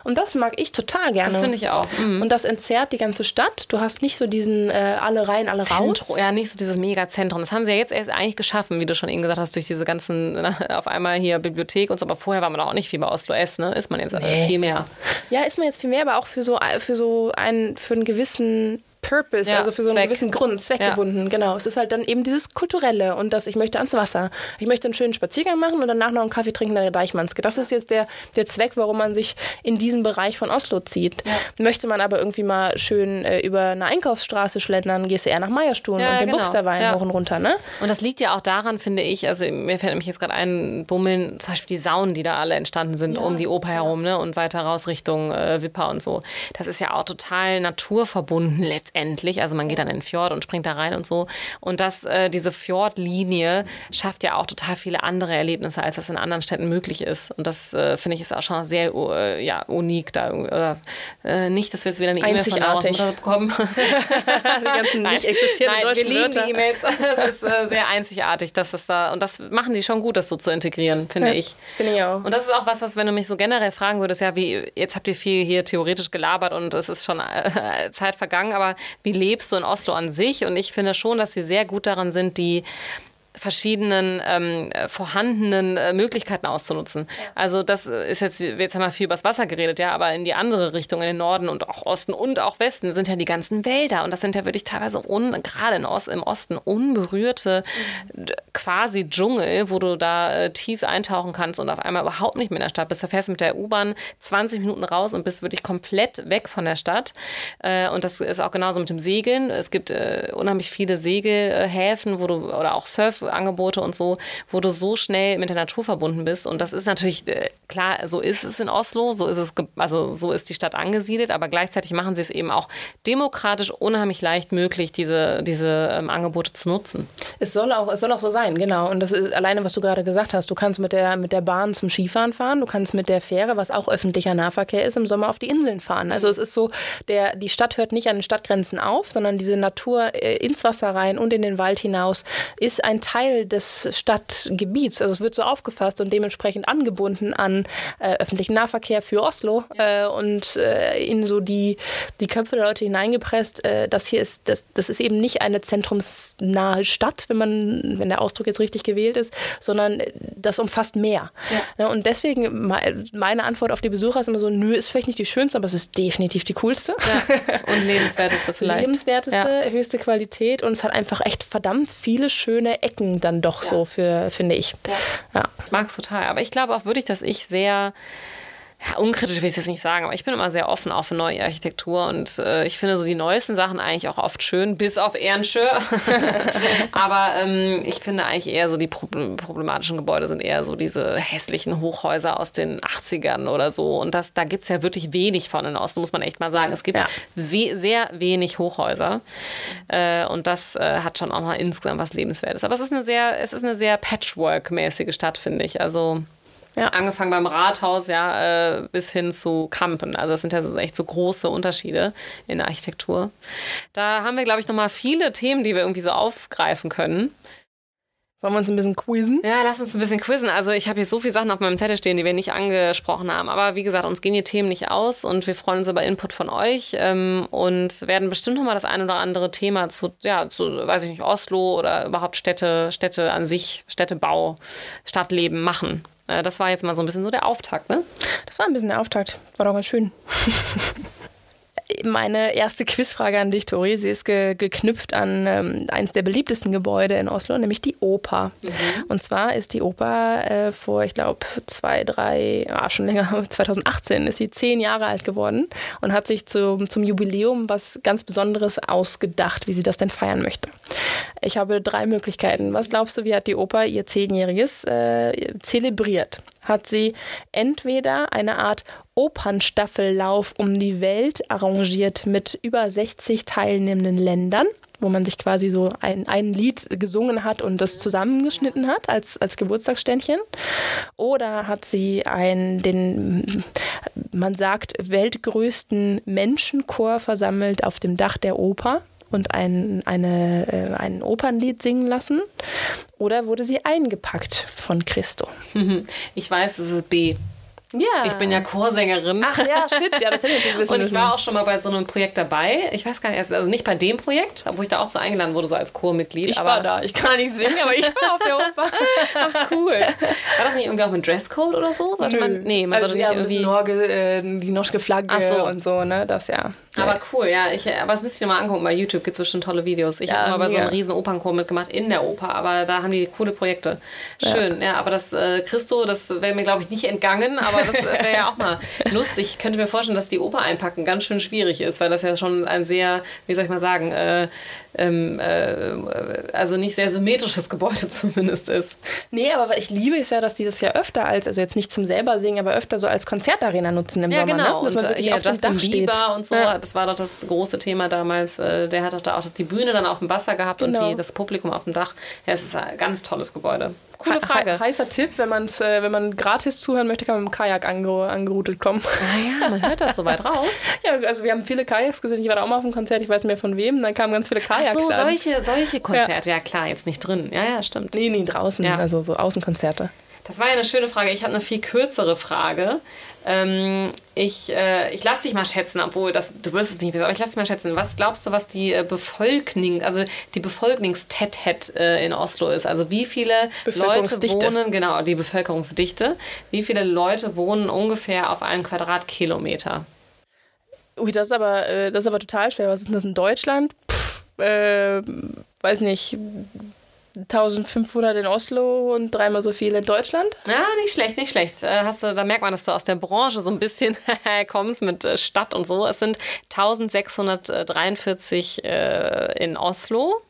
Und das mag ich total gerne. Das finde ich auch. Mhm. Und das entzerrt die ganze Stadt. Du hast nicht so diesen äh, alle rein, alle Zentrum, raus. Ja, nicht so dieses Megazentrum. Das haben sie ja jetzt erst eigentlich geschaffen, wie du schon eben gesagt hast, durch diese ganzen, auf einmal hier Bibliothek und so. Aber vorher war man auch nicht viel bei Oslo S, ne? Ist man jetzt nee. viel mehr. Ja, ist man jetzt viel mehr, aber auch für so so, für so einen, für einen gewissen Purpose, ja, also für so einen Zweck. gewissen Grund, zweckgebunden, ja. genau. Es ist halt dann eben dieses Kulturelle und das, ich möchte ans Wasser. Ich möchte einen schönen Spaziergang machen und danach noch einen Kaffee trinken in der Deichmannske. Das ist jetzt der, der Zweck, warum man sich in diesen Bereich von Oslo zieht. Ja. Möchte man aber irgendwie mal schön äh, über eine Einkaufsstraße schlendern, gehst du eher nach Meierstuhl und den genau. Buxterwein hoch und runter, ne? Und das liegt ja auch daran, finde ich, also mir fällt nämlich jetzt gerade ein, Bummeln, zum Beispiel die Saunen, die da alle entstanden sind, um die Oper herum, ne? Und weiter raus Richtung äh, Wipper und so. Das ist ja auch total naturverbunden *laughs* letztendlich letztendlich. Also man geht dann in den Fjord und springt da rein und so. Und das, äh, diese Fjordlinie schafft ja auch total viele andere Erlebnisse, als das in anderen Städten möglich ist. Und das äh, finde ich ist auch schon sehr äh, ja, unik da. Äh, nicht, dass wir jetzt wieder eine E-Mail von Laura bekommen. *laughs* *laughs* die ganzen nicht existierenden Nein, wir lieben Wörter. die E-Mails. Es ist äh, sehr einzigartig, dass das da und das machen die schon gut, das so zu integrieren, finde ja, ich. Finde ich auch. Und das ist auch was, was wenn du mich so generell fragen würdest, ja, wie jetzt habt ihr viel hier theoretisch gelabert und es ist schon äh, *laughs* Zeit vergangen, aber wie lebst du in Oslo an sich? Und ich finde schon, dass sie sehr gut daran sind, die verschiedenen ähm, vorhandenen äh, Möglichkeiten auszunutzen. Also das ist jetzt, jetzt haben wir viel übers Wasser geredet, ja, aber in die andere Richtung, in den Norden und auch Osten und auch Westen sind ja die ganzen Wälder und das sind ja wirklich teilweise gerade Ost, im Osten unberührte mhm. quasi Dschungel, wo du da äh, tief eintauchen kannst und auf einmal überhaupt nicht mehr in der Stadt bist. Da fährst du mit der U-Bahn 20 Minuten raus und bist wirklich komplett weg von der Stadt. Äh, und das ist auch genauso mit dem Segeln. Es gibt äh, unheimlich viele Segelhäfen, wo du oder auch Surf Angebote und so, wo du so schnell mit der Natur verbunden bist. Und das ist natürlich, äh, klar, so ist es in Oslo, so ist es, also so ist die Stadt angesiedelt, aber gleichzeitig machen sie es eben auch demokratisch unheimlich leicht möglich, diese, diese ähm, Angebote zu nutzen. Es soll auch, es soll auch so sein, genau. Und das ist alleine, was du gerade gesagt hast. Du kannst mit der, mit der Bahn zum Skifahren fahren, du kannst mit der Fähre, was auch öffentlicher Nahverkehr ist, im Sommer auf die Inseln fahren. Also es ist so, der, die Stadt hört nicht an den Stadtgrenzen auf, sondern diese Natur äh, ins Wasser rein und in den Wald hinaus ist ein Teil des Stadtgebiets. Also es wird so aufgefasst und dementsprechend angebunden an äh, öffentlichen Nahverkehr für Oslo ja. äh, und äh, in so die, die Köpfe der Leute hineingepresst. Äh, das hier ist, das, das ist eben nicht eine zentrumsnahe Stadt, wenn man, wenn der Ausdruck jetzt richtig gewählt ist, sondern das umfasst mehr. Ja. Und deswegen meine Antwort auf die Besucher ist immer so, nö, ist vielleicht nicht die schönste, aber es ist definitiv die coolste. Ja. Und lebenswerteste *laughs* vielleicht. Lebenswerteste, höchste Qualität und es hat einfach echt verdammt viele schöne Ecken Ecken dann doch ja. so für, finde ich. Ja. ja. Mag es total. Aber ich glaube auch wirklich, dass ich sehr ja, unkritisch will ich jetzt nicht sagen, aber ich bin immer sehr offen auch für neue Architektur und äh, ich finde so die neuesten Sachen eigentlich auch oft schön, bis auf Ehrenschö. *laughs* aber ähm, ich finde eigentlich eher so die problematischen Gebäude sind eher so diese hässlichen Hochhäuser aus den 80ern oder so. Und das, da gibt es ja wirklich wenig von in Osten, muss man echt mal sagen. Es gibt ja. we sehr wenig Hochhäuser äh, und das äh, hat schon auch mal insgesamt was Lebenswertes. Aber es ist eine sehr, es ist eine sehr Patchwork-mäßige Stadt, finde ich. Also ja. Angefangen beim Rathaus, ja, äh, bis hin zu Kampen. Also das sind ja so echt so große Unterschiede in der Architektur. Da haben wir, glaube ich, nochmal viele Themen, die wir irgendwie so aufgreifen können. Wollen wir uns ein bisschen quizzen? Ja, lass uns ein bisschen quizzen. Also ich habe hier so viele Sachen auf meinem Zettel stehen, die wir nicht angesprochen haben. Aber wie gesagt, uns gehen die Themen nicht aus und wir freuen uns über Input von euch ähm, und werden bestimmt nochmal das ein oder andere Thema zu, ja, zu, weiß ich nicht, Oslo oder überhaupt Städte, Städte an sich, Städtebau, Stadtleben machen. Äh, das war jetzt mal so ein bisschen so der Auftakt, ne? Das war ein bisschen der Auftakt. War doch ganz schön. *laughs* Meine erste Quizfrage an dich, Tori, sie ist ge geknüpft an ähm, eines der beliebtesten Gebäude in Oslo, nämlich die Oper. Mhm. Und zwar ist die Oper äh, vor, ich glaube, zwei, drei, ah, schon länger, *laughs* 2018 ist sie zehn Jahre alt geworden und hat sich zum, zum Jubiläum was ganz Besonderes ausgedacht, wie sie das denn feiern möchte. Ich habe drei Möglichkeiten. Was glaubst du, wie hat die Oper ihr Zehnjähriges äh, zelebriert? Hat sie entweder eine Art Opernstaffellauf um die Welt arrangiert mit über 60 teilnehmenden Ländern, wo man sich quasi so ein, ein Lied gesungen hat und das zusammengeschnitten hat als, als Geburtstagsständchen. Oder hat sie einen, den, man sagt, weltgrößten Menschenchor versammelt auf dem Dach der Oper und ein, eine, äh, ein Opernlied singen lassen? Oder wurde sie eingepackt von Christo? *laughs* Ich weiß, es ist B. Ja. Ich bin ja Chorsängerin. Ach ja, shit, ja, das hätte ich wissen Und ich war auch schon mal bei so einem Projekt dabei. Ich weiß gar nicht, also nicht bei dem Projekt, obwohl ich da auch so eingeladen wurde, so als Chormitglied. Ich aber war da. Ich kann nicht singen, aber ich war auf der Oper. *laughs* Ach, cool. War das nicht irgendwie auch mit Dresscode oder so? Sollte Nö. man, nee, man also sollte nicht irgendwie... Norge, äh, die norske Flagge so. und so, ne, das ja. Aber cool, ja. Ich, aber das müsste ich mal angucken. Bei YouTube gibt es bestimmt tolle Videos. Ich ja, habe mal bei so einem riesen Opernchor mitgemacht in der Oper, aber da haben die coole Projekte. Schön, ja. ja aber das äh, Christo, das wäre mir, glaube ich, nicht entgangen, aber das wäre ja auch mal lustig. Ich könnte mir vorstellen, dass die Oper einpacken ganz schön schwierig ist, weil das ja schon ein sehr, wie soll ich mal sagen, äh, ähm, äh, also nicht sehr symmetrisches Gebäude *laughs* zumindest ist. Nee, aber ich liebe es ja, dass die das ja öfter als, also jetzt nicht zum selber singen, aber öfter so als Konzertarena nutzen im ja, Sommer. Genau. Ne? Dass und man wirklich hier auf Justin Dach Bieber steht. und so, Ja. das war doch das große Thema damals. Äh, Der hat doch da auch die Bühne dann auf dem Wasser gehabt und Genau. die, das Publikum auf dem Dach. Ja, es ist ein ganz tolles Gebäude. Coole Frage. he- heißer Tipp, wenn, man's, äh, wenn man gratis zuhören möchte, kann man mit dem Kajak ange angerudelt kommen. Ah ja, man hört das so weit raus. *laughs* ja, also wir haben viele Kajaks gesehen. Ich war da auch mal auf einem Konzert, ich weiß nicht mehr von wem. Dann kamen ganz viele Ach Kajaks so, an. solche, solche Konzerte. Ja. klar, jetzt nicht drin. Ja, ja, stimmt. Nee, nee, draußen, Ja. also so Außenkonzerte. Das war ja eine schöne Frage. Ich habe eine viel kürzere Frage. Ähm, ich äh, ich lasse dich mal schätzen, obwohl das, du wirst es nicht wissen, aber ich lasse dich mal schätzen. Was glaubst du, was die äh, Bevölkerung, also die Bevölkerungstätheit äh, in Oslo ist? Also wie viele Leute wohnen, genau, die Bevölkerungsdichte, wie viele Leute wohnen ungefähr auf einen Quadratkilometer? Ui, das ist aber, äh, das ist aber total schwer. Was ist denn das in Deutschland? Pff, äh, weiß nicht. 1500 in Oslo und dreimal so viel in Deutschland? Ja, nicht schlecht, nicht schlecht. Äh, Hast du, da merkt man, dass du aus der Branche so ein bisschen *laughs* kommst mit äh, Stadt und so. Es sind 1643 äh, in Oslo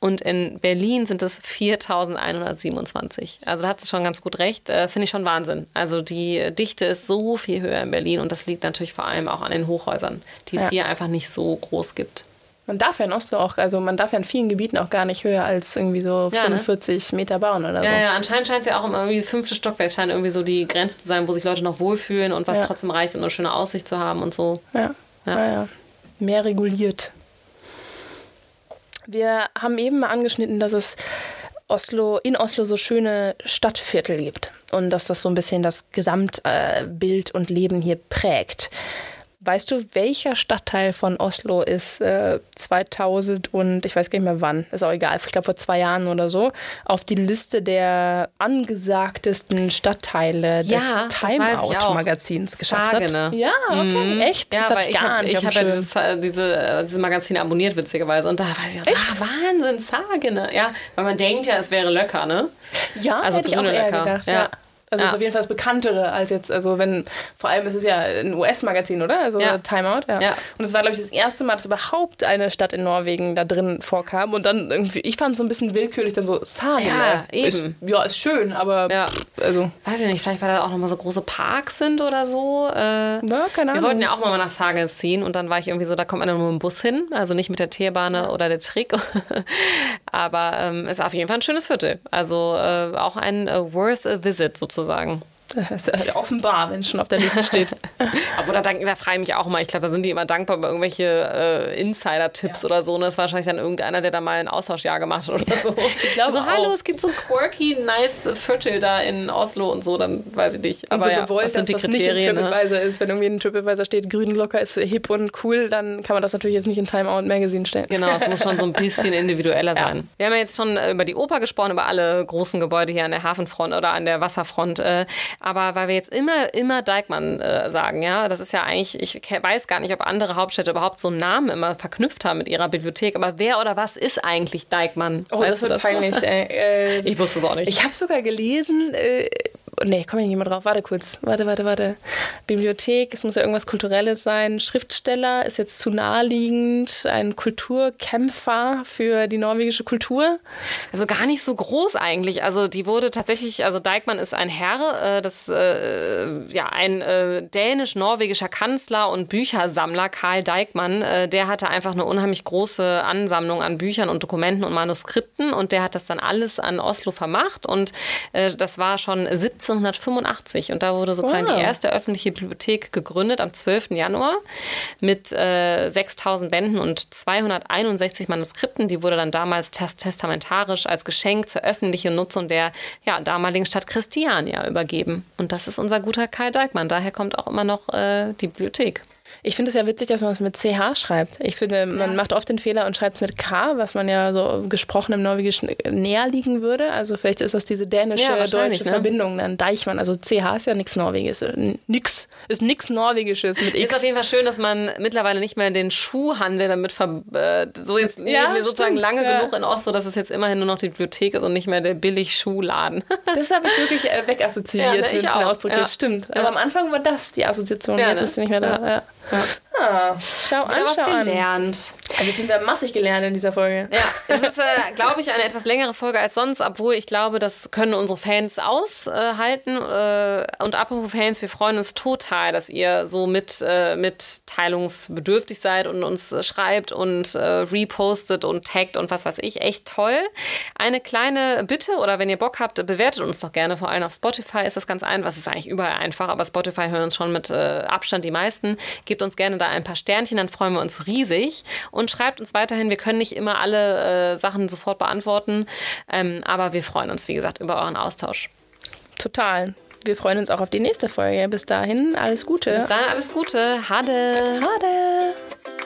und in Berlin sind es 4127. Also da hat sie schon ganz gut recht. Äh, Finde ich schon Wahnsinn. Also die Dichte ist so viel höher in Berlin und das liegt natürlich vor allem auch an den Hochhäusern, die es Ja. hier einfach nicht so groß gibt. Man darf ja in Oslo auch, also man darf ja in vielen Gebieten auch gar nicht höher als irgendwie so Ja, ne? 45 Meter bauen oder so. Ja, ja, anscheinend scheint es ja auch immer irgendwie fünfte Stockwerk scheint irgendwie so die Grenze zu sein, wo sich Leute noch wohlfühlen und was Ja. trotzdem reicht, um eine schöne Aussicht zu haben und so. Ja. Ja. Ja. Ja, Mehr reguliert. Wir haben eben mal angeschnitten, dass es Oslo, in Oslo so schöne Stadtviertel gibt und dass das so ein bisschen das Gesamtbild und Leben hier prägt. Weißt du, welcher Stadtteil von Oslo ist äh, 2000 und ich weiß gar nicht mehr wann, ist auch egal, ich glaube vor zwei Jahren oder so, auf die Liste der angesagtesten Stadtteile Ja, des das weiß Time ich auch. Out Magazins geschafft Sagene. hat? Ja, okay, echt? Ja, das hatte ich gar habe hab ja dieses, diese, äh, diese Magazine abonniert, witzigerweise. Und da weiß ich auch, so, ah, Wahnsinn, Sagene. Ja, weil man denkt ja, es wäre Löcker, ne? Ja, Also hätte ich auch eher Lecker. gedacht. Ja. Ja. Also es Ja. ist auf jeden Fall das Bekanntere als jetzt, also wenn, vor allem ist es ja ein US-Magazin, oder? Also Ja. Time Out, ja. Ja. Und es war, glaube ich, das erste Mal, dass überhaupt eine Stadt in Norwegen da drin vorkam. Und dann irgendwie, ich fand es so ein bisschen willkürlich, dann so, Sagen, Ja, Ist, eben. ja, ist schön, aber Ja. also, Weiß ich nicht, vielleicht weil da auch nochmal so große Parks sind oder so. Äh, ja, keine wir Ahnung. wollten ja auch mal nach Sagens ziehen und dann war ich irgendwie so, da kommt man nur mit dem Bus hin, also nicht mit der T-Bahn oder der Trick. *laughs* Aber ähm, ist auf jeden Fall ein schönes Viertel. Also äh, auch ein äh, worth a visit sozusagen sozusagen. Das ist ja offenbar, wenn es schon auf der Liste steht. *laughs* Obwohl, da, da frage ich mich auch mal. Ich glaube, da sind die immer dankbar über irgendwelche äh, Insider-Tipps oder so. Und das ist wahrscheinlich dann irgendeiner, der da mal ein Austauschjahr gemacht hat oder so. Ich glaube so, hallo, auch. es gibt so ein quirky, nice Viertel da in Oslo und so. Dann weiß ich nicht. Aber und so ja, gewollt, sind die das nicht Kriterien? in Ne? TripAdvisor ist. Wenn irgendwie in TripAdvisor steht, Grünglocker ist hip und cool, dann kann man das natürlich jetzt nicht in Time Out Magazine stellen. Genau, es muss schon so ein bisschen *laughs* individueller sein. Wir haben ja jetzt schon äh, über die Oper gesprochen, über alle großen Gebäude hier an der Hafenfront oder an der Wasserfront. Äh, aber weil wir jetzt immer, immer Dijkmann äh, sagen, ja, das ist ja eigentlich, ich weiß gar nicht, ob andere Hauptstädte überhaupt so einen Namen immer verknüpft haben mit ihrer Bibliothek. Aber wer oder was ist eigentlich Dijkmann? Oh, Weißt das wird peinlich. Ey. *laughs* Äh, Ich wusste es auch nicht. Ich habe sogar gelesen, äh, nee, komme ich nicht mehr drauf. Warte kurz. Warte, warte, warte. Bibliothek, es muss ja irgendwas Kulturelles sein. Schriftsteller ist jetzt zu naheliegend. Ein Kulturkämpfer für die norwegische Kultur. Also gar nicht so groß eigentlich. Also die wurde tatsächlich, also Dijkmann ist ein Herr, äh, das äh, ja ein äh, dänisch-norwegischer Kanzler und Büchersammler Karl Dijkmann. Äh, der hatte einfach eine unheimlich große Ansammlung an Büchern und Dokumenten und Manuskripten und der hat das dann alles an Oslo vermacht und äh, das war schon 1785 und da wurde sozusagen Wow. die erste öffentliche Bibliothek gegründet am 12. Januar mit äh, 6000 Bänden und 261 Manuskripten. Die wurde dann damals tes testamentarisch als Geschenk zur öffentlichen Nutzung der ja, damaligen Stadt Christiania übergeben. Und das ist unser guter Kai Dijkmann. Daher kommt auch immer noch äh, die Bibliothek. Ich finde es ja witzig, dass man es mit CH schreibt. Ich finde, man ja. macht oft den Fehler und schreibt es mit K, was man ja so gesprochen im Norwegischen näher liegen würde. Also vielleicht ist das diese dänische, ja, deutsche ne? Verbindung, dann Deichmann. Also CH ist ja nichts Norwegisches. Nix, ist nichts Norwegisches mit X. Ist auf jeden Fall schön, dass man mittlerweile nicht mehr den Schuhhandel damit ver äh, so jetzt ja, sozusagen stimmt, lange ja. genug in Oslo, dass es jetzt immerhin nur noch die Bibliothek ist und nicht mehr der billig Schuhladen. *laughs* Das habe ich wirklich äh, wegassoziiert, ja, ne, wenn es den Ausdruck ja. Stimmt. Aber am Anfang war das die Assoziation, jetzt ne? ist sie nicht mehr da. Ja. Ah, schau an, was schau gelernt. An. Also finden wir massig gelernt in dieser Folge. Ja, es ist, äh, glaube ich, eine etwas längere Folge als sonst, obwohl ich glaube, das können unsere Fans aushalten. Äh, und apropos Fans, wir freuen uns total, dass ihr so mit, äh, mitteilungsbedürftig seid und uns schreibt und äh, repostet und taggt und was weiß ich. Echt toll. Eine kleine Bitte oder wenn ihr Bock habt, bewertet uns doch gerne. Vor allem auf Spotify ist das ganz einfach. Es ist eigentlich überall einfach, aber Spotify hören uns schon mit äh, Abstand die meisten. Gebt uns gerne da ein paar Sternchen, dann freuen wir uns riesig. Und schreibt uns weiterhin. Wir können nicht immer alle äh, Sachen sofort beantworten, ähm, aber wir freuen uns, wie gesagt, über euren Austausch. Total. Wir freuen uns auch auf die nächste Folge. Bis dahin, alles Gute. Bis dahin, alles Gute. Hade. Hade.